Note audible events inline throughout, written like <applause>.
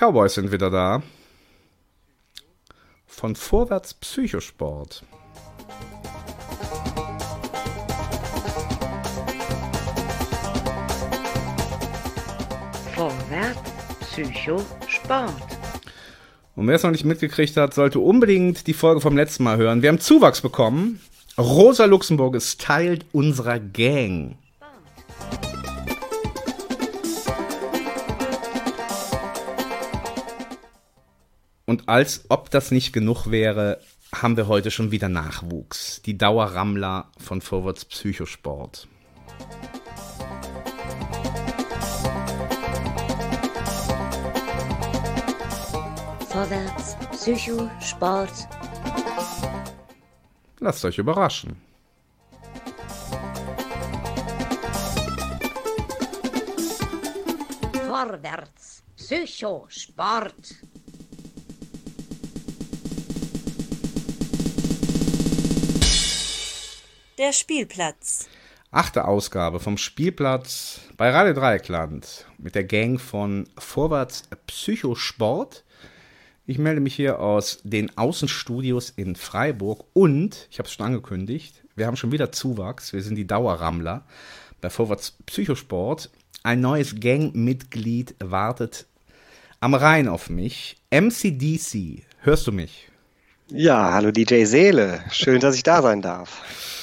Cowboys sind wieder da. Von Vorwärts Psychosport. Vorwärts Psychosport. Und wer es noch nicht mitgekriegt hat, sollte unbedingt die Folge vom letzten Mal hören. Wir haben Zuwachs bekommen. Rosa Luxemburg ist Teil unserer Gang. Und als ob das nicht genug wäre, haben wir heute schon wieder Nachwuchs. Die Dauerrammler von Vorwärts Psychosport. Vorwärts Psychosport. Lasst euch überraschen. Vorwärts Psychosport. Der Spielplatz. Achte Ausgabe vom Spielplatz bei Radio Dreieckland mit der Gang von Vorwärts Psychosport. Ich melde mich hier aus den Außenstudios in Freiburg und, ich habe es schon angekündigt, wir haben schon wieder Zuwachs. Wir sind die Dauerrammler bei Vorwärts Psychosport. Ein neues Gangmitglied wartet am Rhein auf mich. MCDC, hörst du mich? Ja, hallo DJ Seele. Schön, dass ich da sein darf.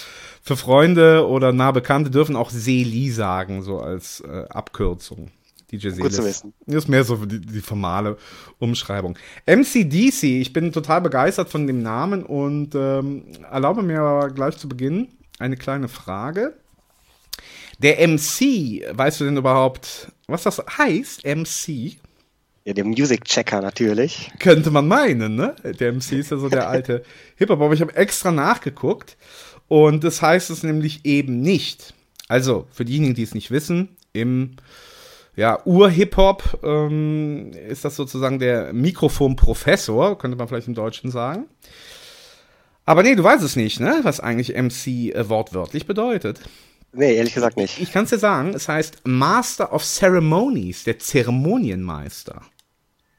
Für Freunde oder nah Bekannte dürfen auch Seeli sagen, so als äh, Abkürzung. DJ. Gut zu wissen. Ist mehr so die, die formale Umschreibung. MCDC, ich bin total begeistert von dem Namen und ähm, erlaube mir aber gleich zu Beginn eine kleine Frage. Der MC, weißt du denn überhaupt, was das heißt, MC? Ja, der Music Checker natürlich. Könnte man meinen, ne? Der MC ist ja so der <laughs> alte Hip-Hop, aber ich habe extra nachgeguckt und das heißt es nämlich eben nicht. Also, für diejenigen, die es nicht wissen, im ja, Ur-Hip-Hop ähm, ist das sozusagen der Mikrofonprofessor, könnte man vielleicht im Deutschen sagen. Aber nee, du weißt es nicht, ne? Was eigentlich MC äh, wortwörtlich bedeutet. Nee, ehrlich gesagt nicht. Ich kann es dir sagen, es heißt Master of Ceremonies, der Zeremonienmeister.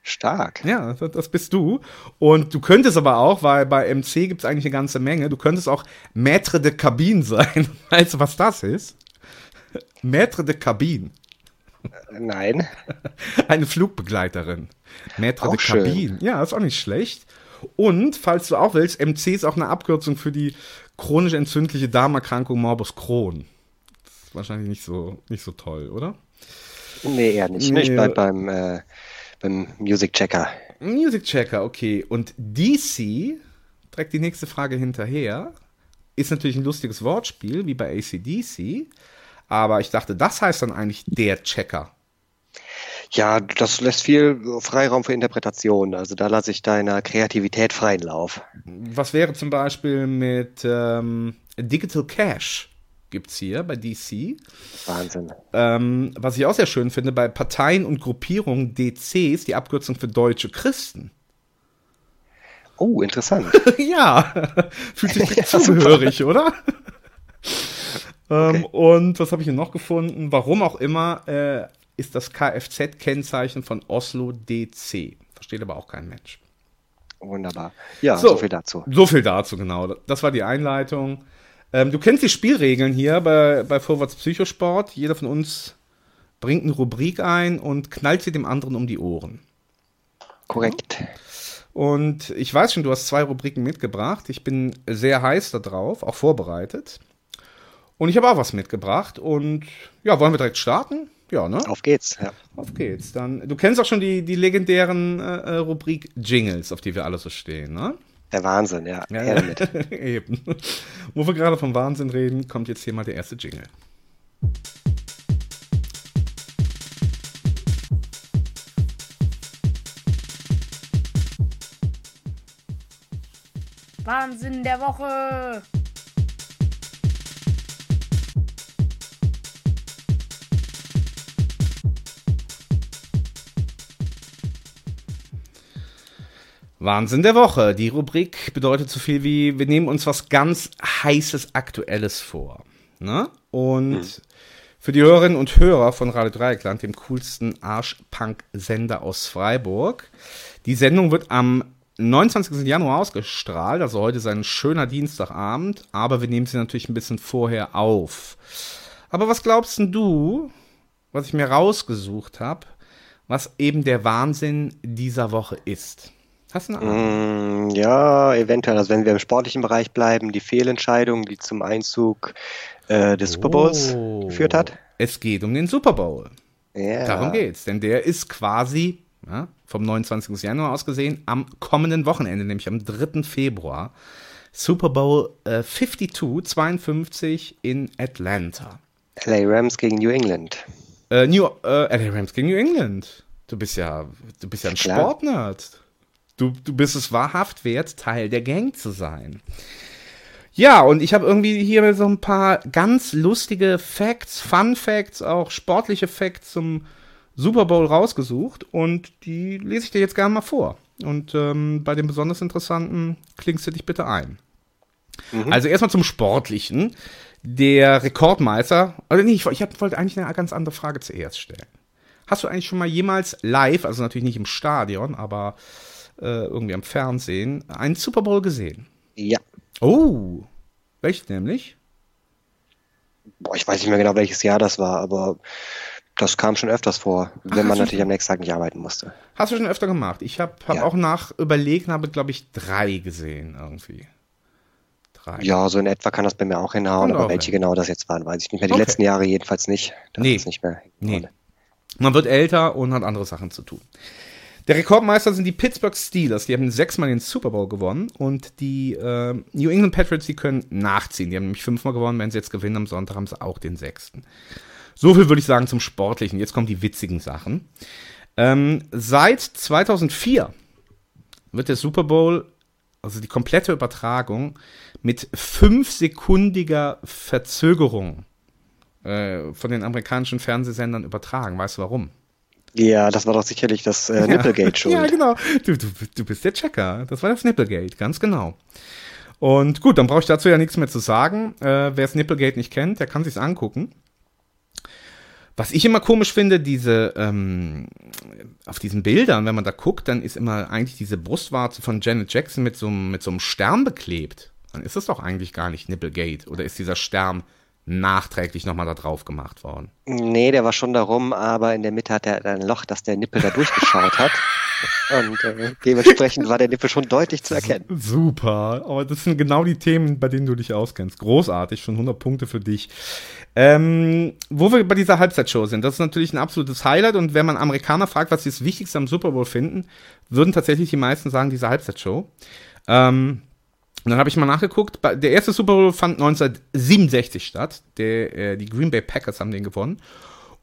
Stark. Ja, das, bist du. Und du könntest aber auch, weil bei MC gibt es eigentlich eine ganze Menge, du könntest auch Maître de Cabine sein. <laughs> Weißt du, was das ist? Maître de Cabine. Nein. Eine Flugbegleiterin. Maître Auch de schön. Cabine. Ja, ist auch nicht schlecht. Und, falls du auch willst, MC ist auch eine Abkürzung für die chronisch entzündliche Darmerkrankung Morbus Crohn. Das ist wahrscheinlich nicht so, nicht so toll, oder? Nee, eher nicht. Ich Nee. bleib beim, äh, beim Music Checker. Music Checker, okay. Und DC, direkt die nächste Frage hinterher, ist natürlich ein lustiges Wortspiel, wie bei ACDC. Aber ich dachte, das heißt dann eigentlich der Checker. Ja, das lässt viel Freiraum für Interpretation. Also da lasse ich deiner Kreativität freien Lauf. Was wäre zum Beispiel mit ähm, Digital Cash? Gibt's hier bei DC. Wahnsinn. Ähm, was ich auch sehr schön finde, bei Parteien und Gruppierungen DC ist die Abkürzung für deutsche Christen. Oh, interessant. <laughs> ja, <laughs> fühlt sich Ja, zugehörig, oder? <laughs> ähm, und was habe ich hier noch gefunden? Warum auch immer äh, ist das Kfz-Kennzeichen von Oslo DC. Versteht aber auch kein Mensch. Wunderbar. Ja, So. so, viel dazu. So viel dazu, genau. Das war die Einleitung. Ähm, du kennst die Spielregeln hier bei, bei Vorwärts Psychosport. Jeder von uns bringt eine Rubrik ein und knallt sie dem anderen um die Ohren. Korrekt. Und ich weiß schon, du hast zwei Rubriken mitgebracht. Ich bin sehr heiß darauf, auch vorbereitet. Und ich habe auch was mitgebracht. Und ja, wollen wir direkt starten? Ja, ne? Auf geht's. Ja. Auf geht's. Dann, du kennst auch schon die, die legendären äh, äh, Rubrik Jingles, auf die wir alle so stehen, ne? Der Wahnsinn, ja. Ja, Her damit. <laughs> Eben. Wo wir gerade vom Wahnsinn reden, kommt jetzt hier mal der erste Jingle. Wahnsinn der Woche. Wahnsinn der Woche. Die Rubrik bedeutet so viel wie, wir nehmen uns was ganz heißes, aktuelles vor. Ne? Und Für die Hörerinnen und Hörer von Radio Dreieckland, dem coolsten Arschpunk-Sender aus Freiburg. Die Sendung wird am 29. Januar ausgestrahlt, also heute ist ein schöner Dienstagabend, aber wir nehmen sie natürlich ein bisschen vorher auf. Aber was glaubst denn du, was ich mir rausgesucht habe, was eben der Wahnsinn dieser Woche ist? Hast du eine Ahnung? Mm, ja, eventuell. Also wenn wir im sportlichen Bereich bleiben, die Fehlentscheidung, die zum Einzug äh, des Super Bowls Oh. geführt hat. Es geht um den Super Bowl. Ja. Darum geht's, denn der ist quasi ja, vom 29. Januar aus gesehen am kommenden Wochenende, nämlich am 3. Februar. Super Bowl äh, 52, 52 in Atlanta. LA Rams gegen New England. Äh, New, äh, LA Rams gegen New England. Du bist ja, du bist ja ein. Sportnerd. Du, du bist es wahrhaft wert, Teil der Gang zu sein. Ja, und ich habe irgendwie hier so ein paar ganz lustige Facts, Fun Facts, auch sportliche Facts zum Super Bowl rausgesucht und die lese ich dir jetzt gerne mal vor. Und ähm, bei den besonders interessanten klingst du dich bitte ein. Also erstmal zum Sportlichen. Der Rekordmeister, oder nee, ich, ich hab, wollte eigentlich eine ganz andere Frage zuerst stellen. Hast du eigentlich schon mal jemals live, also natürlich nicht im Stadion, aber äh, irgendwie am Fernsehen, einen Super Bowl gesehen? Ja. Oh, welches nämlich? Boah, ich weiß nicht mehr genau, welches Jahr das war, aber das kam schon öfters vor, wenn Ach, man natürlich am nächsten Tag nicht arbeiten musste. Hast du schon öfter gemacht? Ich habe hab Ja. auch nach überlegt und habe, glaube ich, drei gesehen irgendwie. Drei. Ja, so in etwa kann das bei mir auch hinhauen, Kommt auch aber welche hin. genau das jetzt waren, weiß ich nicht mehr. Die Okay. letzten Jahre jedenfalls nicht. Das Nee. ist nicht mehr. Nee. Man wird älter und hat andere Sachen zu tun. Der Rekordmeister sind die Pittsburgh Steelers. Die haben sechsmal den Super Bowl gewonnen. Und die äh, New England Patriots, die können nachziehen. Die haben nämlich fünfmal gewonnen. Wenn sie jetzt gewinnen am Sonntag, haben sie auch den sechsten. So viel würde ich sagen zum Sportlichen. Jetzt kommen die witzigen Sachen. Ähm, seit 2004 wird der Super Bowl, also die komplette Übertragung, mit fünfsekundiger Verzögerung äh, von den amerikanischen Fernsehsendern übertragen. Weißt du warum? Ja, das war doch sicherlich das äh, Nipplegate schuld. Ja, genau. Du, du, du bist der Checker. Das war das Nipplegate, ganz genau. Und gut, dann brauche ich dazu ja nichts mehr zu sagen. Äh, Wer das Nipplegate nicht kennt, der kann sich's angucken. Was ich immer komisch finde, diese ähm, auf diesen Bildern, wenn man da guckt, dann ist immer eigentlich diese Brustwarze von Janet Jackson mit so, einem- mit so einem Stern beklebt. Dann ist das doch eigentlich gar nicht Nipplegate. Oder ist dieser Stern nachträglich nochmal da drauf gemacht worden? Nee, der war schon darum, aber in der Mitte hat er ein Loch, dass der Nippel da durchgeschaut hat. <laughs> Und äh, dementsprechend war der Nippel schon deutlich zu erkennen. Super, aber das sind genau die Themen, bei denen du dich auskennst. Großartig, schon 100 Punkte für dich. Ähm, wo wir bei dieser Halbzeitshow sind, das ist natürlich ein absolutes Highlight und wenn man Amerikaner fragt, was sie das Wichtigste am Super Bowl finden, würden tatsächlich die meisten sagen, diese Halbzeitshow. Ähm, und dann habe ich mal nachgeguckt, der erste Super Bowl fand 1967 statt, der, äh, die Green Bay Packers haben den gewonnen.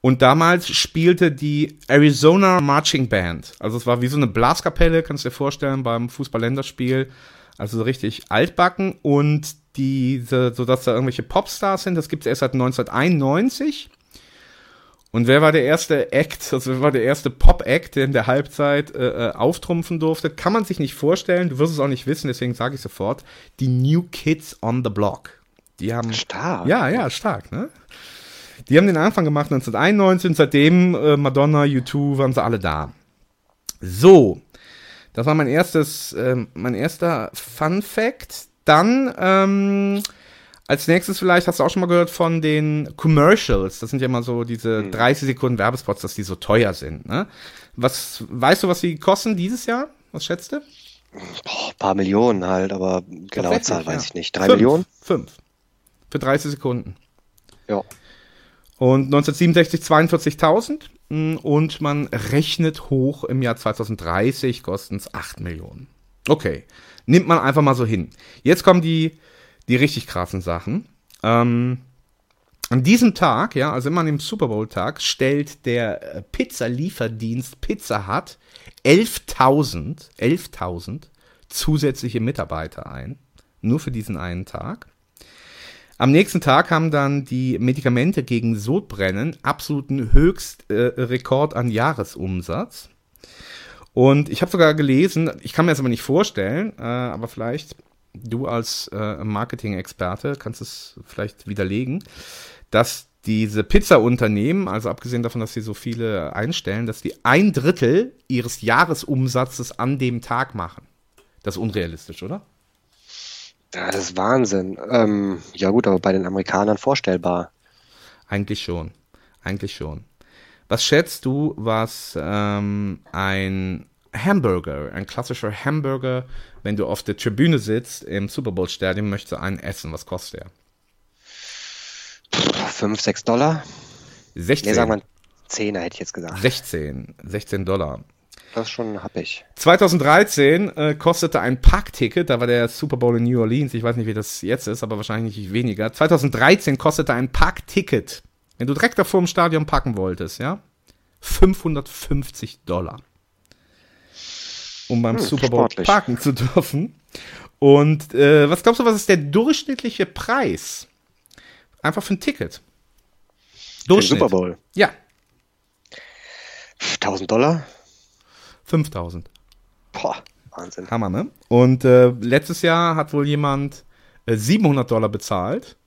Und damals spielte die Arizona Marching Band. Also es war wie so eine Blaskapelle, kannst du dir vorstellen, beim Fußball-Länderspiel. Also so richtig altbacken. Und diese, so dass da irgendwelche Popstars sind, das gibt es erst seit 1991. Und wer war der erste Act, also wer war der erste Pop-Act, der in der Halbzeit äh, äh, auftrumpfen durfte? Kann man sich nicht vorstellen, du wirst es auch nicht wissen, deswegen sage ich sofort. Die New Kids on the Block. Die haben Stark. ja, ja, stark, ne? Die haben den Anfang gemacht 1991 und seitdem äh, Madonna, U2 waren sie alle da. So, das war mein erstes, ähm, mein erster Fun Fact. Dann ähm, als nächstes vielleicht hast du auch schon mal gehört von den Commercials. Das sind ja immer so diese 30 Sekunden Werbespots, dass die so teuer sind. Ne? Was weißt du, was die kosten dieses Jahr? Was schätzt du? Boah, paar Millionen halt, aber genaue Zahl weiß ja. ich nicht. Drei Fünf. Millionen? Fünf. Für 30 Sekunden. Ja. Und 1967 42.000 mm, und man rechnet hoch im Jahr 2030 kosten es 8 Millionen. Okay, nimmt man einfach mal so hin. Jetzt kommen die, die richtig krassen Sachen. Ähm, an diesem Tag, ja, also immer an dem Super Bowl Tag, stellt der äh, Pizzalieferdienst Pizza Hut 11.000 11.000 zusätzliche Mitarbeiter ein. Nur für diesen einen Tag. Am nächsten Tag haben dann die Medikamente gegen Sodbrennen absoluten Höchstrekord äh, an Jahresumsatz. Und ich habe sogar gelesen, ich kann mir das aber nicht vorstellen, äh, aber vielleicht du als äh, Marketing-Experte kannst es vielleicht widerlegen, dass diese Pizzaunternehmen, also abgesehen davon, dass sie so viele einstellen, dass die ein Drittel ihres Jahresumsatzes an dem Tag machen. Das ist unrealistisch, oder? Ja, das ist Wahnsinn. Ähm, ja gut, aber bei den Amerikanern vorstellbar. Eigentlich schon. Eigentlich schon. Was schätzt du, was ähm, ein Hamburger, ein klassischer Hamburger, wenn du auf der Tribüne sitzt im Super Bowl Stadion, möchtest du einen essen? Was kostet er? 5, 6 Dollar? 16. Nee, sagen wir 10er, hätte ich jetzt gesagt. 16. 16 Dollar. Das ist schon happig. 2013 äh, kostete ein Parkticket, da war der Super Bowl in New Orleans, ich weiß nicht, wie das jetzt ist, aber wahrscheinlich nicht weniger. 2013 kostete ein Parkticket, wenn du direkt davor im Stadion parken wolltest, ja, 550 Dollar. Um beim Hm, Super Bowl sportlich. parken zu dürfen. Und äh, was glaubst du, was ist der durchschnittliche Preis? Einfach für ein Ticket. Den Super Bowl. Ja, 1000 Dollar? 5000. Boah, Wahnsinn. Hammer, ne? Und äh, letztes Jahr hat wohl jemand äh, 700 Dollar bezahlt,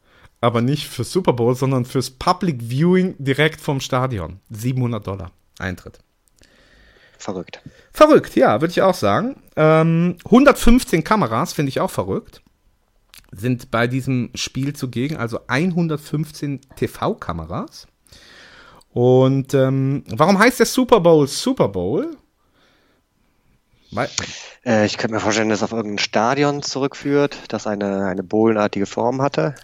aber nicht für Super Bowl, sondern fürs Public Viewing direkt vom Stadion. 700 Dollar Eintritt. Verrückt. Verrückt, ja, würde ich auch sagen. Ähm, 115 Kameras finde ich auch verrückt. Sind bei diesem Spiel zugegen, also 115 TV-Kameras. Und ähm, warum heißt der Super Bowl Super Bowl? Weil, Äh, ich könnte mir vorstellen, dass es auf irgendein Stadion zurückführt, das eine, eine bowlenartige Form hatte.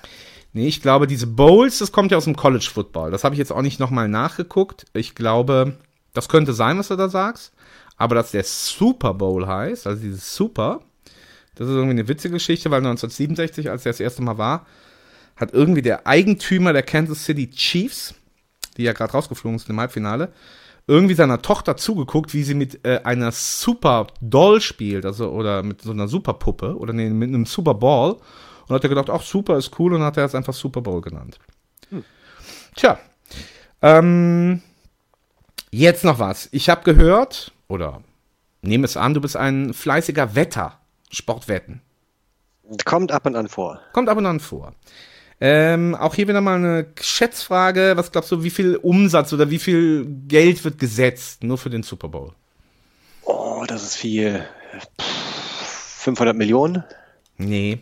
Nee, ich glaube, diese Bowls, das kommt ja aus dem College Football. Das habe ich jetzt auch nicht nochmal nachgeguckt. Ich glaube, das könnte sein, was du da sagst. Aber dass der Super Bowl heißt, also dieses Super, das ist irgendwie eine witzige Geschichte, weil 1967, als der das erste Mal war, hat irgendwie der Eigentümer der Kansas City Chiefs, die ja gerade rausgeflogen sind im Halbfinale, irgendwie seiner Tochter zugeguckt, wie sie mit äh, einer Super Doll spielt, also oder mit so einer Superpuppe oder nee, mit einem Super Ball und hat er gedacht, ach super ist cool und hat er es einfach Super Bowl genannt. Tja, ähm, jetzt noch was. Ich habe gehört oder nehme es an, du bist ein fleißiger Wetter, Sportwetten. Kommt ab und an vor. Kommt ab und an vor. Ähm, auch hier wieder mal eine Schätzfrage. Was glaubst du, wie viel Umsatz oder wie viel Geld wird gesetzt nur für den Super Bowl? Oh, das ist viel. Pff, 500 Millionen? Nee.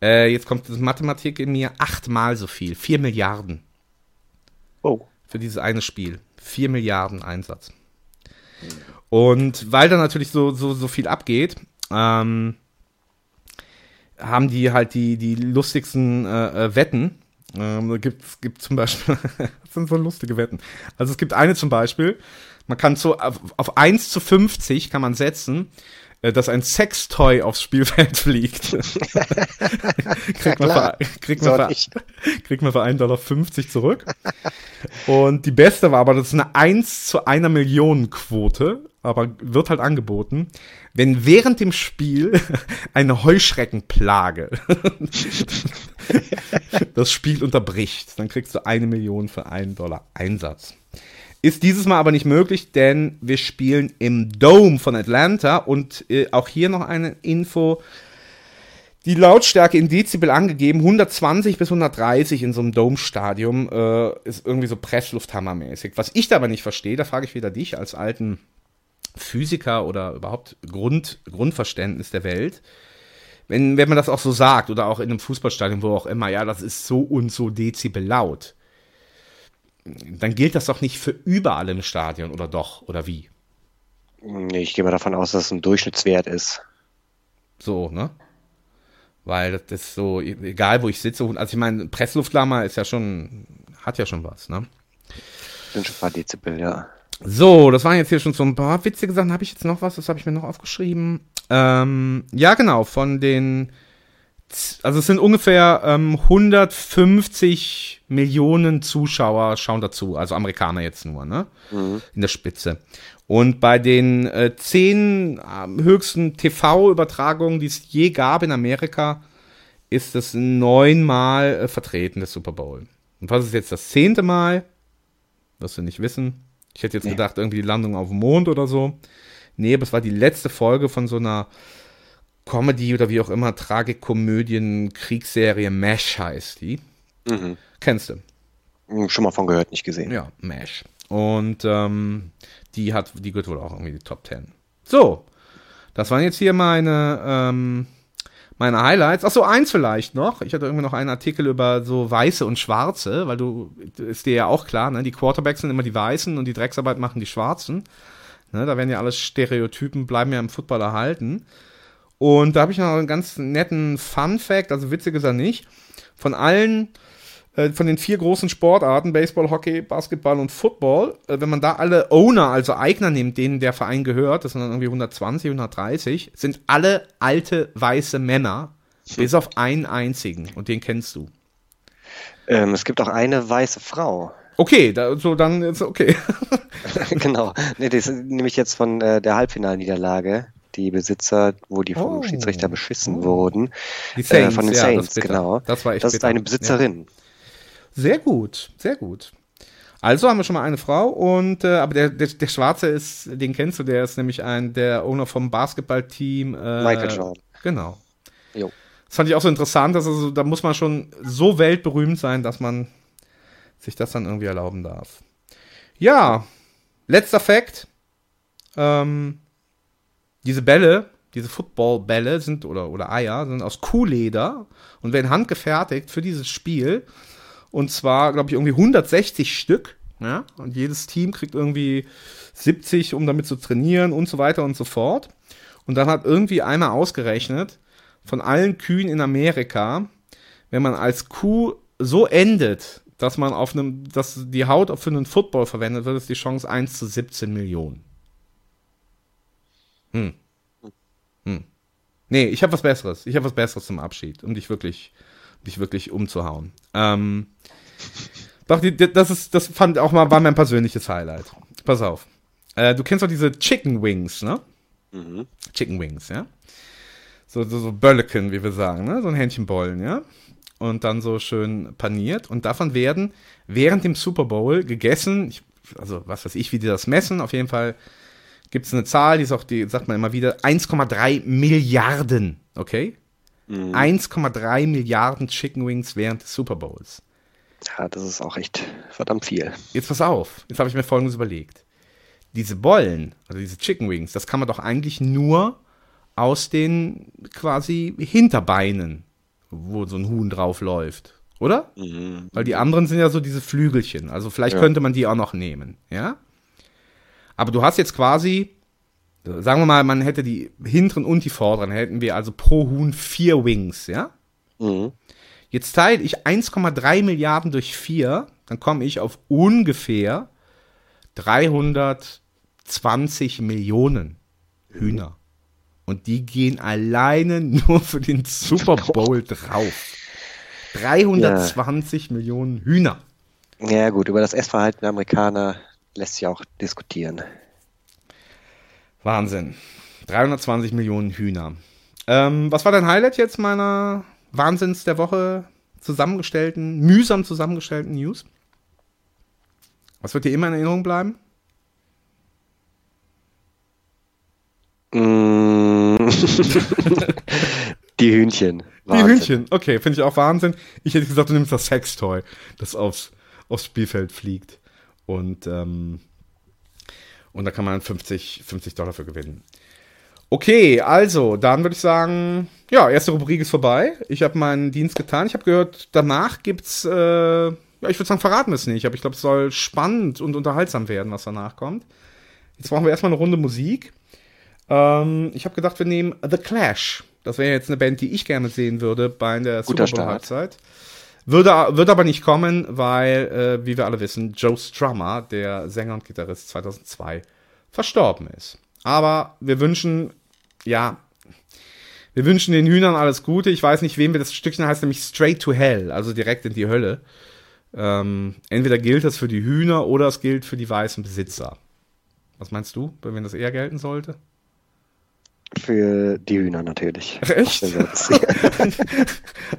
Äh, jetzt kommt das Mathematik in mir. Achtmal so viel. Vier Milliarden Oh. für dieses eine Spiel. Vier Milliarden Einsatz. Und weil da natürlich so, so, so viel abgeht, ähm, haben die halt die, die lustigsten äh, äh, Wetten. Ähm, gibt gibt zum Beispiel, <laughs> das sind so lustige Wetten. Also es gibt eine zum Beispiel, man kann so auf, auf 1 zu 50 kann man setzen, dass ein Sextoy aufs Spielfeld <laughs> fliegt. <laughs> kriegt, man klar. für, <laughs> kriegt, man für, kriegt man für 1,50 Dollar zurück. Und die beste war aber, das ist eine 1 zu einer Million Quote, aber wird halt angeboten, wenn während dem Spiel eine Heuschreckenplage das Spiel unterbricht, dann kriegst du eine Million für einen Dollar Einsatz. Ist dieses Mal aber nicht möglich, denn wir spielen im Dome von Atlanta und äh, auch hier noch eine Info. Die Lautstärke in Dezibel angegeben, 120 bis 130 in so einem Dome-Stadium, äh, ist irgendwie so Presslufthammermäßig. Was ich da aber nicht verstehe, da frage ich wieder dich als alten Physiker oder überhaupt Grund, Grundverständnis der Welt. Wenn, wenn man das auch so sagt oder auch in einem Fußballstadion, wo auch immer, ja, das ist so und so Dezibel laut, dann gilt das doch nicht für überall im Stadion oder doch, oder wie? Nee, ich gehe mal davon aus, dass es ein Durchschnittswert ist. So, ne? Weil das ist so, egal wo ich sitze, also ich meine, Pressluftlammer ist ja schon, hat ja schon was, ne? Sind schon ein paar Dezibel, ja. So, das waren jetzt hier schon so ein paar witzige Sachen. Habe ich jetzt noch was? Das habe ich mir noch aufgeschrieben. Ähm, ja, genau, von den, also es sind ungefähr ähm, 150 Millionen Zuschauer schauen dazu, also Amerikaner jetzt nur, ne? In der Spitze. Und bei den äh, zehn ähm, höchsten TV-Übertragungen, die es je gab in Amerika, ist es neunmal äh, vertreten, der Super Bowl. Und was ist jetzt das zehnte Mal? Wirst du nicht wissen. Ich hätte jetzt Nee. gedacht, irgendwie die Landung auf dem Mond oder so. Nee, aber es war die letzte Folge von so einer Comedy oder wie auch immer, Tragikomödien, Kriegsserie, MASH heißt die. Mhm. Kennst du? Hm, Schon mal von gehört, nicht gesehen. Ja, MASH. Und ähm, die hat, die gehört wohl auch irgendwie die Top 10. So, das waren jetzt hier meine, ähm, meine Highlights. Achso, eins vielleicht noch. Ich hatte irgendwie noch einen Artikel über so Weiße und Schwarze, weil du, ist dir ja auch klar, ne? Die Quarterbacks sind immer die Weißen und die Drecksarbeit machen die Schwarzen. Ne? Da werden ja alles Stereotypen, bleiben ja im Football erhalten. Und da habe ich noch einen ganz netten Fun-Fact, also witzig ist er nicht. Von allen, äh, von den vier großen Sportarten, Baseball, Hockey, Basketball und Football, äh, wenn man da alle Owner, also Eigner nimmt, denen der Verein gehört, das sind dann irgendwie 120, 130, sind alle alte weiße Männer, bis auf einen einzigen. Und den kennst du. Ähm, es gibt auch eine weiße Frau. Okay, da, so dann ist okay. <laughs> genau. Nee, das ist nämlich jetzt von äh, der Halbfinalniederlage. Die Besitzer, wo die vom Oh. Schiedsrichter beschissen wurden. Die Äh, von den ja, das Saints, bitter. genau. Das war echt Das ist bitter. eine Besitzerin. Sehr gut, sehr gut. Also haben wir schon mal eine Frau und äh, aber der, der, der Schwarze ist, den kennst du, der ist nämlich ein der Owner vom Basketballteam. Äh, Michael Jordan. Genau. Jo. Das fand ich auch so interessant, dass also, da muss man schon so weltberühmt sein, dass man sich das dann irgendwie erlauben darf. Ja, letzter Fakt. Ähm, diese Bälle, diese Footballbälle sind oder, oder Eier sind aus Kuhleder und werden handgefertigt für dieses Spiel. Und zwar, glaube ich, irgendwie 160 Stück. Ja? Und jedes Team kriegt irgendwie 70, um damit zu trainieren und so weiter und so fort. Und dann hat irgendwie einer ausgerechnet, von allen Kühen in Amerika, wenn man als Kuh so endet, dass man auf einem, dass die Haut für einen Football verwendet wird, ist die Chance 1 zu 17 Millionen. Hm. Hm. Nee, ich habe was Besseres. Ich habe was Besseres zum Abschied, um dich wirklich, um dich wirklich umzuhauen. Ähm, doch, die, die, das ist, das fand auch mal, war mein persönliches Highlight. Pass auf. Äh, du kennst doch diese Chicken Wings, ne? Mhm. Chicken Wings, ja? So, so, so Bölleken, wie wir sagen, ne? So ein Hähnchenbollen, ja? Und dann so schön paniert. Und davon werden während dem Super Bowl gegessen. Ich, also, was weiß ich, wie die das messen. Auf jeden Fall gibt es eine Zahl, die ist auch, die sagt man immer wieder, 1,3 Milliarden, okay? 1,3 Milliarden Chicken Wings während des Super Bowls. Ja, das ist auch echt verdammt viel. Jetzt pass auf, jetzt habe ich mir folgendes überlegt. Diese Bollen, also diese Chicken Wings, das kann man doch eigentlich nur aus den quasi Hinterbeinen, wo so ein Huhn drauf läuft, oder? Weil die anderen sind ja so diese Flügelchen, also vielleicht Ja. könnte man die auch noch nehmen, ja? Aber du hast jetzt quasi, sagen wir mal, man hätte die hinteren und die vorderen, hätten wir also pro Huhn vier Wings, ja? Mhm. Jetzt teile ich 1,3 Milliarden durch 4, dann komme ich auf ungefähr 320 Millionen Hühner. Und die gehen alleine nur für den Super <laughs> Bowl drauf. 320 Millionen Hühner. Ja, gut, über das Essverhalten der Amerikaner lässt sich auch diskutieren. Wahnsinn. 320 Millionen Hühner. Ähm, was war dein Highlight jetzt meiner Wahnsinns der Woche zusammengestellten, mühsam zusammengestellten News? Was wird dir immer in Erinnerung bleiben? Mm. <laughs> Die Hühnchen. Die Wahnsinn. Hühnchen, okay, finde ich auch Wahnsinn. Ich hätte gesagt, du nimmst das Sextoy, das aufs, aufs Spielfeld fliegt. Und, ähm, und da kann man 50, 50 Dollar für gewinnen. Okay, also, dann würde ich sagen, ja, erste Rubrik ist vorbei. Ich habe meinen Dienst getan. Ich habe gehört, danach gibt's, äh, ja, ich würde sagen, verraten wir es nicht, aber ich glaube, es soll spannend und unterhaltsam werden, was danach kommt. Jetzt brauchen wir erstmal eine Runde Musik. Ähm, ich habe gedacht, wir nehmen The Clash. Das wäre jetzt eine Band, die ich gerne sehen würde bei der Guter Super Bowl Start. Würde, wird aber nicht kommen, weil, äh, wie wir alle wissen, Joe Strummer, der Sänger und Gitarrist 2002, verstorben ist. Aber wir wünschen, ja, wir wünschen den Hühnern alles Gute. Ich weiß nicht, wem wir das Stückchen heißt, nämlich Straight to Hell, also direkt in die Hölle. Ähm, entweder gilt das für die Hühner oder es gilt für die weißen Besitzer. Was meinst du, bei wem das eher gelten sollte? Für die Hühner natürlich. Echt? <laughs>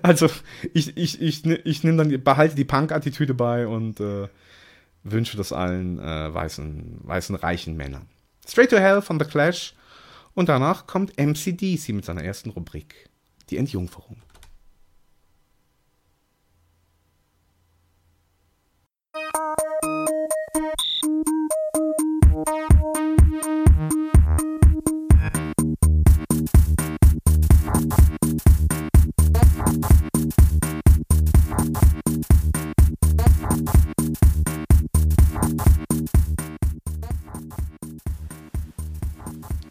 Also, ich, ich, ich, ich nehme dann, behalte die Punk-Attitüde bei und äh, wünsche das allen äh, weißen, weißen, reichen Männern. Straight to Hell von The Clash. Und danach kommt MCDC mit seiner ersten Rubrik. Die Entjungferung.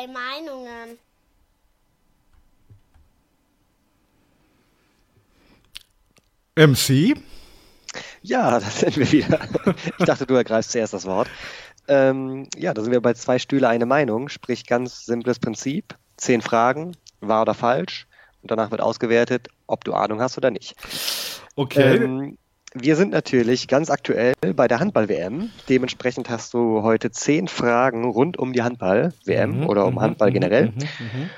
Zwei Meinungen. MC? Ja, <laughs> da sind wir wieder. Ich dachte, du ergreifst zuerst das Wort. Ähm, ja, da sind wir bei zwei Stühle eine Meinung, sprich ganz simples Prinzip. Zehn Fragen, wahr oder falsch. Und danach wird ausgewertet, ob du Ahnung hast oder nicht. Okay. Ähm, wir sind natürlich ganz aktuell bei der Handball-WM. Dementsprechend hast du heute zehn Fragen rund um die Handball-WM Mhm, oder um mhm, Handball mhm, generell. mhm.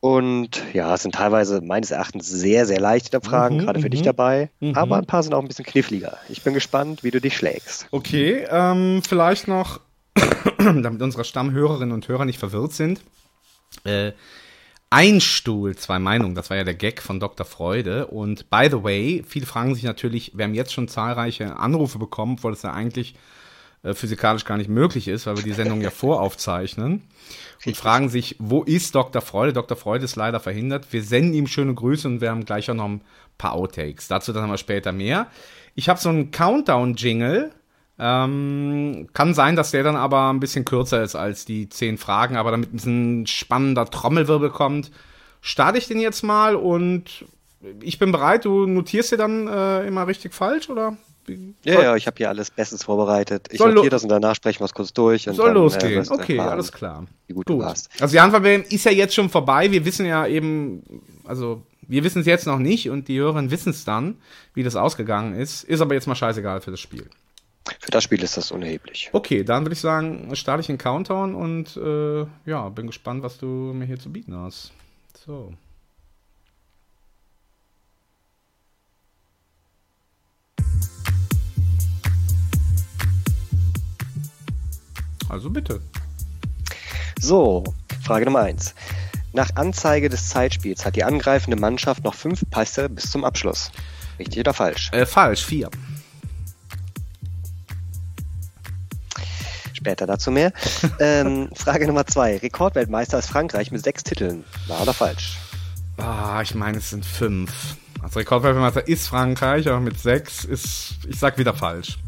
Und ja, es sind teilweise meines Erachtens sehr, sehr leichte Fragen, Mhm, gerade für dich dabei. mhm. Aber ein paar sind auch ein bisschen kniffliger. Ich bin gespannt, wie du dich schlägst. Okay, ähm, vielleicht noch, <coughs> damit unsere Stammhörerinnen und Hörer nicht verwirrt sind. Äh, ein Stuhl, zwei Meinungen, das war ja der Gag von Dr. Freude. Und by the way, viele fragen sich natürlich, wir haben jetzt schon zahlreiche Anrufe bekommen, obwohl das ja eigentlich äh, physikalisch gar nicht möglich ist, weil wir die Sendung ja voraufzeichnen. Und fragen sich, wo ist Dr. Freude? Dr. Freude ist leider verhindert. Wir senden ihm schöne Grüße und wir haben gleich auch noch ein paar Outtakes. Dazu dann aber später mehr. Ich habe so einen Countdown-Jingle. Ähm, kann sein, dass der dann aber ein bisschen kürzer ist als die zehn Fragen, aber damit ein bisschen spannender Trommelwirbel kommt, starte ich den jetzt mal und ich bin bereit. Du notierst dir dann äh, immer richtig falsch, oder? Ja, ja, ich habe hier alles bestens vorbereitet. Ich notiere das und danach sprechen wir es kurz durch. Und Soll dann, äh, losgehen. du okay, alles klar. Wie gut, du warst. Also die Handball-WM ist ja jetzt schon vorbei. Wir wissen ja eben, also wir wissen es jetzt noch nicht und die Hörerinnen wissen es dann, wie das ausgegangen ist. Ist aber jetzt mal scheißegal für das Spiel. Für das Spiel ist das unerheblich. Okay, dann würde ich sagen, starte ich den Countdown und äh, ja, bin gespannt, was du mir hier zu bieten hast. So. Also bitte. So, Frage Nummer eins. Nach Anzeige des Zeitspiels hat die angreifende Mannschaft noch fünf Pässe bis zum Abschluss. Richtig oder falsch? Äh, falsch, vier. Später dazu mehr. <laughs> ähm, Frage Nummer zwei. Rekordweltmeister ist Frankreich mit sechs Titeln. Wahr oder falsch? Ah, ich meine, es sind fünf. Also Rekordweltmeister ist Frankreich, aber mit sechs ist, ich sag wieder falsch.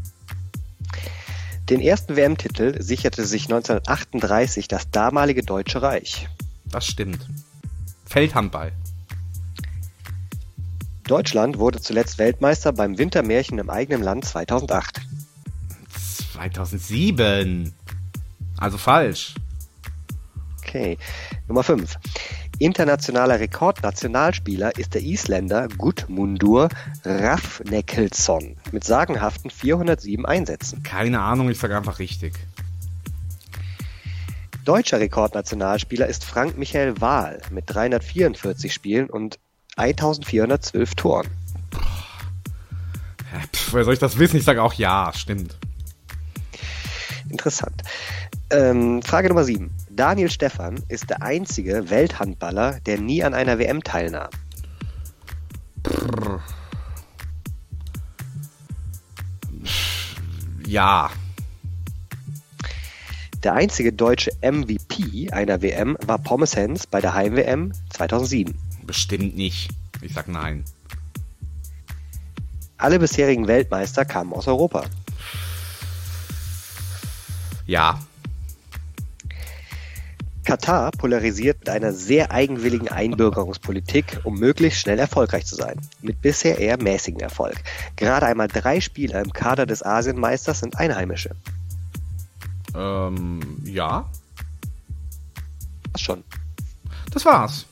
Den ersten WM-Titel sicherte sich 1938 das damalige Deutsche Reich. Das stimmt. Feldhandball. Deutschland wurde zuletzt Weltmeister beim Wintermärchen im eigenen Land 2008. 2007. Also falsch. Okay. Nummer 5. Internationaler Rekordnationalspieler ist der Isländer Gudmundur Rafnekelsson mit sagenhaften 407 Einsätzen. Keine Ahnung, ich sage einfach richtig. Deutscher Rekordnationalspieler ist Frank Michael Wahl mit 344 Spielen und 1412 Toren. Ja, pf, wer soll ich das wissen? Ich sage auch ja, stimmt. Interessant. Ähm, Frage Nummer 7. Daniel Stephan ist der einzige Welthandballer, der nie an einer WM teilnahm. Ja. Der einzige deutsche MVP einer WM war Pommes Hens bei der Heim-WM 2007. Bestimmt nicht. Ich sag nein. Alle bisherigen Weltmeister kamen aus Europa. Ja. Katar polarisiert mit einer sehr eigenwilligen Einbürgerungspolitik, um möglichst schnell erfolgreich zu sein. Mit bisher eher mäßigem Erfolg. Gerade einmal drei Spieler im Kader des Asienmeisters sind Einheimische. Ähm, ja. Das schon. Das war's.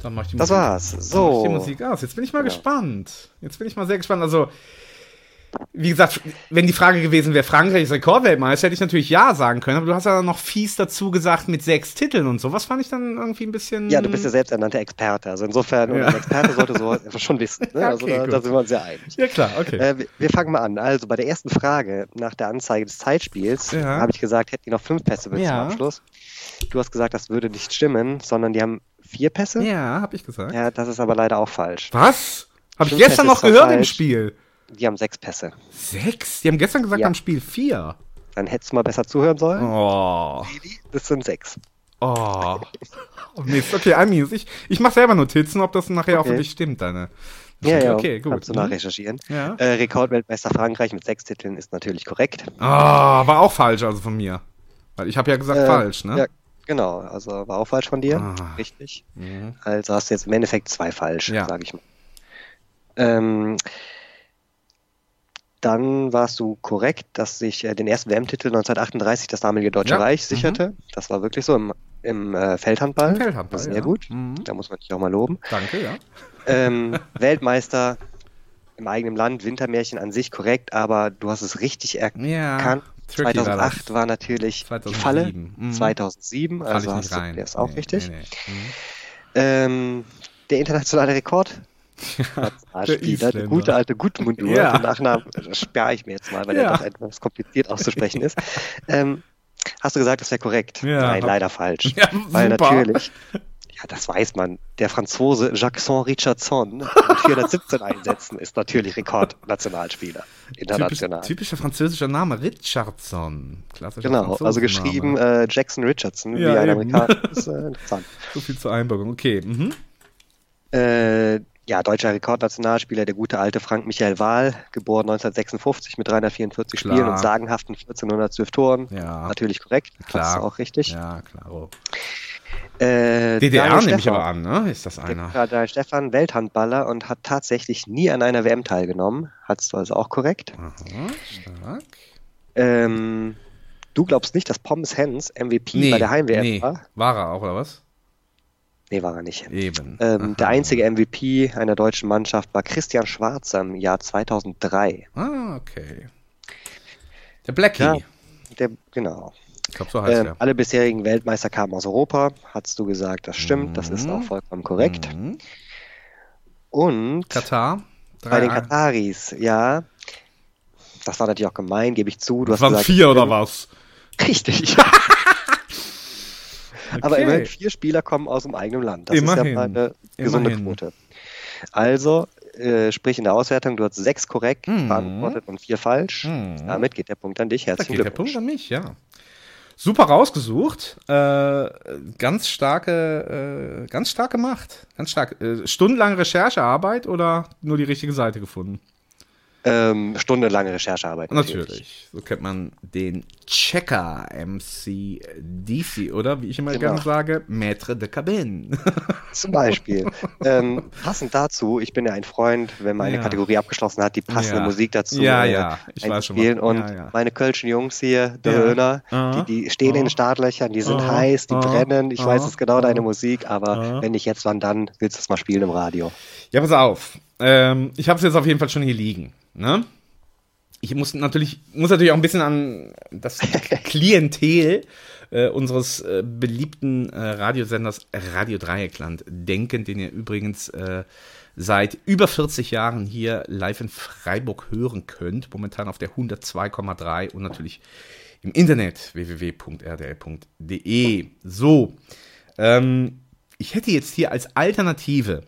Dann mach ich die Das Musik. war's. Dann mach ich So. die Musik aus. Jetzt bin ich mal Ja. gespannt. Jetzt bin ich mal sehr gespannt. Also, wie gesagt, wenn die Frage gewesen wäre, Frankreich ist Rekordweltmeister, hätte ich natürlich ja sagen können, aber du hast ja dann noch fies dazu gesagt mit sechs Titeln und so. Was fand ich dann irgendwie ein bisschen. Ja, du bist ja selbsternannter Experte. Also insofern, Ja. ein Experte sollte so etwas schon wissen. Ne? <laughs> Also Okay, da, da sind wir uns ja einig. Ja, klar, okay. Äh, wir- wir fangen mal an. Also bei der ersten Frage nach der Anzeige des Zeitspiels Ja. habe ich gesagt, hätten die noch fünf Pässe bis Ja. zum Abschluss. Du hast gesagt, das würde nicht stimmen, sondern die haben vier Pässe. ja, hab ich gesagt. Ja, das ist aber leider auch falsch. Was? Hab ich gestern noch gehört im falsch. Spiel. Die haben sechs Pässe. Sechs? Die haben gestern gesagt Ja. am Spiel vier. Dann hättest du mal besser zuhören sollen. Oh. Das sind sechs. Oh. oh Mist. Okay, Minus. Ich, ich mache selber Notizen, ob das nachher auch Okay. wirklich stimmt, deine. Ja, ja, Okay, gut. kannst du Mhm. nachrecherchieren. Ja. Äh, Rekordweltmeister Frankreich mit sechs Titeln ist natürlich korrekt. Ah, war auch falsch, also von mir. Weil ich habe ja gesagt Äh, falsch, ne? Ja, genau. Also war auch falsch von dir. Ah. Richtig. Mhm. Also hast du jetzt im Endeffekt zwei falsch, Ja. sage ich mal. Ähm, dann warst du korrekt, dass sich äh, den ersten WM-Titel 1938 das damalige Deutsche Ja. Reich Mhm. sicherte. Das war wirklich so im, im äh, Feldhandball. Im Feldhandball, Sehr ja. gut. Mhm. Da muss man dich auch mal loben. Danke, ja. Ähm, <laughs> Weltmeister im eigenen Land, Wintermärchen an sich korrekt, aber du hast es richtig erkannt. Ja. tricky war 2008 das. war, natürlich die 2007. Falle. Mhm. 2007, Fall also hast du, der ist auch Nee, richtig. nee, nee. Mhm. Ähm, der internationale Rekord. Nationalspieler, der gute alte Gudmundur, Ja. den Nachnamen sperre ich mir jetzt mal, weil Ja. der doch etwas kompliziert auszusprechen ist. Ähm, hast du gesagt, das wäre korrekt? Ja, Nein, leider falsch. Ja, weil super. natürlich, ja, das weiß man, der Franzose Jackson Richardson mit 417 Einsätzen ist natürlich Rekordnationalspieler. Typisch, International. typischer französischer Name, Richardson. Klassischer Genau, also geschrieben äh, Jackson Richardson, Ja, wie ein eben. Amerikaner. Das ist äh, interessant. So viel zur Einbürgerung. Okay. Mhm. Äh, ja, deutscher Rekordnationalspieler, der gute alte Frank Michael Wahl, geboren 1956 mit 344 Klar. Spielen und sagenhaften 1412 Toren. Ja. Natürlich korrekt, Klar. das ist auch richtig. Ja, klar. Äh, DDR Daniel nehme ich Stephan, aber an, ne? Ist das einer? Der Daniel Stefan, Welthandballer und hat tatsächlich nie an einer WM teilgenommen. Hattest du also auch korrekt. Aha, stark. Ähm, du glaubst nicht, dass Pommes Hens MVP bei der Heim-WM nee. war? War er auch, oder was? Nee, war er nicht. Eben. Ähm, der einzige MVP einer deutschen Mannschaft war Christian Schwarzer im Jahr 2003. Ah, okay. Der Blackie. Ja. Der, genau. Ich glaube, so heißt Ähm, er. alle bisherigen Weltmeister kamen aus Europa. Hattest du gesagt, das stimmt. Das ist Mhm. auch vollkommen korrekt. Mhm. Und Katar. bei den Kataris, ja. Das war natürlich auch gemein, gebe ich zu. Du Das hast waren gesagt, vier oder was? Richtig. <laughs> Aber Okay. immerhin vier Spieler kommen aus dem eigenen Land. Das Immerhin. ist ja mal eine gesunde Immerhin. Quote. Also, äh, sprich in der Auswertung, du hast sechs korrekt Mhm. beantwortet und vier falsch. Mhm. Damit geht der Punkt an dich. Da Herzlichen geht der Punkt Glückwunsch. an mich, ja. Super rausgesucht. Äh, ganz starke, äh, ganz stark gemacht. Ganz stark. Äh, stundenlange Recherchearbeit oder nur die richtige Seite gefunden? Ähm, stundenlange Recherchearbeit. Natürlich. So kennt man den Checker MC DC, oder wie ich immer Genau. gerne sage, Maître de Cabine. <laughs> Zum Beispiel. ähm, passend dazu, ich bin ja ein Freund, wenn man eine Ja. Kategorie abgeschlossen hat, die passende Ja. Musik dazu Ja, äh, ja, ich weiß schon, was- Und ja, meine kölschen Jungs hier, der. Höhner, die, die stehen in Aha. den Startlöchern, die sind Aha. heiß, die Aha. brennen. Ich weiß, es ist genau deine. Musik, aber wenn nicht jetzt, wann dann? Willst du es mal spielen im Radio? Ja, pass auf. Ähm, ich habe es jetzt auf jeden Fall schon hier liegen. Ne? Ich muss natürlich, muss natürlich auch ein bisschen an das <laughs> Klientel äh, unseres äh, beliebten äh, Radiosenders Radio Dreieckland denken, den ihr übrigens äh, seit über 40 Jahren hier live in Freiburg hören könnt. Momentan auf der 102,3 und natürlich im Internet www.rdl.de. So, ähm, ich hätte jetzt hier als Alternative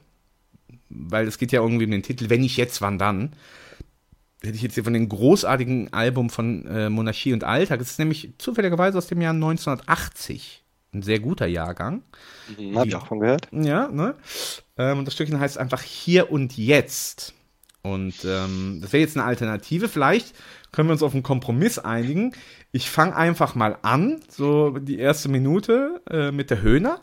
weil es geht ja irgendwie um den Titel Wenn nicht jetzt, wann dann? Hätte ich jetzt hier von dem großartigen Album von äh, Monarchie und Alltag. Es ist nämlich zufälligerweise aus dem Jahr 1980. Ein sehr guter Jahrgang. Mhm, Hab ich auch von gehört. Ja, ne? Ähm, und das Stückchen heißt einfach Hier und Jetzt. Und ähm, das wäre jetzt eine Alternative. Vielleicht können wir uns auf einen Kompromiss einigen. Ich fange einfach mal an, so die erste Minute äh, mit der Höhner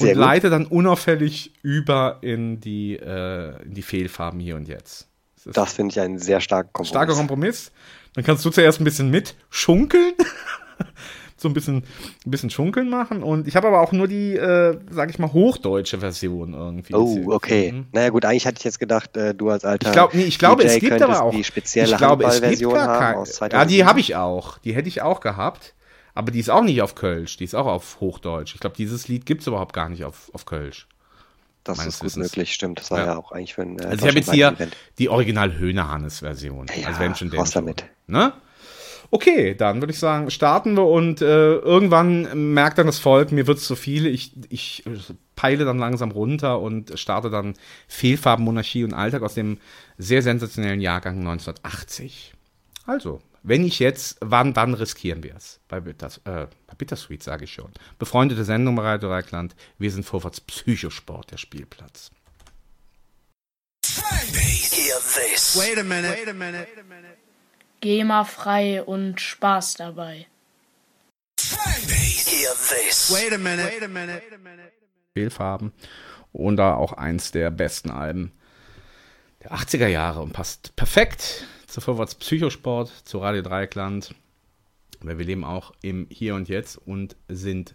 und leite dann unauffällig über in die, äh, in die Fehlfarben hier und jetzt. Das finde ich einen sehr starken Kompromiss. starker Kompromiss. Dann kannst du zuerst ein bisschen mit schunkeln. <laughs> so ein bisschen, ein bisschen schunkeln machen. Und ich habe aber auch nur die, äh, sag ich mal, hochdeutsche Version irgendwie. Oh, okay. gefunden. Naja gut, eigentlich hatte ich jetzt gedacht, äh, du als alter Ich, glaub, nee, ich glaube, es gibt aber auch. die spezielle ich glaube, es gibt gar aus Ja, 2007. die habe ich auch. Die hätte ich auch gehabt. Aber die ist auch nicht auf Kölsch. Die ist auch auf Hochdeutsch. Ich glaube, dieses Lied gibt es überhaupt gar nicht auf, auf Kölsch. Das ist gut Wissens. möglich, stimmt. Das war Ja. ja, auch eigentlich für ein äh, Also ich habe jetzt hier Event. die Original Höhne-Hannes-Version. Ja, also wenn schon denn raus damit. Ne? Okay, dann würde ich sagen, starten wir und äh, irgendwann merkt dann das Volk, mir wird es zu viel. Ich, ich peile dann langsam runter und starte dann Fehlfarben, Monarchie und Alltag aus dem sehr sensationellen Jahrgang 1980. Also, wenn ich jetzt, wann, dann riskieren wir es. Bei, Bitters, äh, bei Bittersweet sage ich schon. Befreundete Sendung bei Radio Dreikland. Wir sind Vorwärts Psychosport, der Spielplatz. GEMA-frei und Spaß dabei. Fehlfarben. Und da auch eins der besten Alben der 80er Jahre und passt perfekt zu Vorwärts Psychosport, zu Radio Dreieckland. Weil wir leben auch im Hier und Jetzt und sind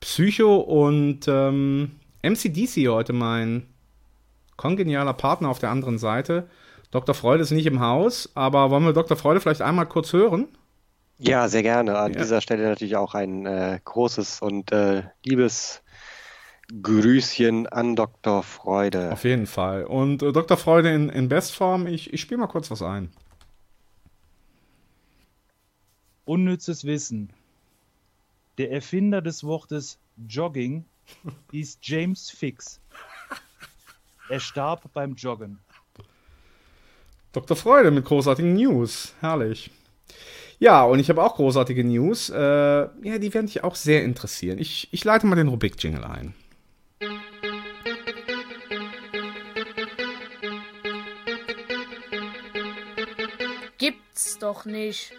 Psycho und ähm, MCDC heute mein kongenialer Partner auf der anderen Seite. Dr. Freude ist nicht im Haus, aber wollen wir Dr. Freude vielleicht einmal kurz hören? Ja, sehr gerne. An Ja. dieser Stelle natürlich auch ein äh, großes und äh, liebes Grüßchen an Dr. Freude. Auf jeden Fall. Und äh, Dr. Freude in, in Bestform, ich, ich spiele mal kurz was ein. Unnützes Wissen. Der Erfinder des Wortes Jogging hieß James Fix. Er starb beim Joggen. Dr. Freude mit großartigen News. Herrlich. Ja, und ich habe auch großartige News. Äh, ja, die werden dich auch sehr interessieren. Ich, ich leite mal den Rubik-Jingle ein. Gibt's doch nicht.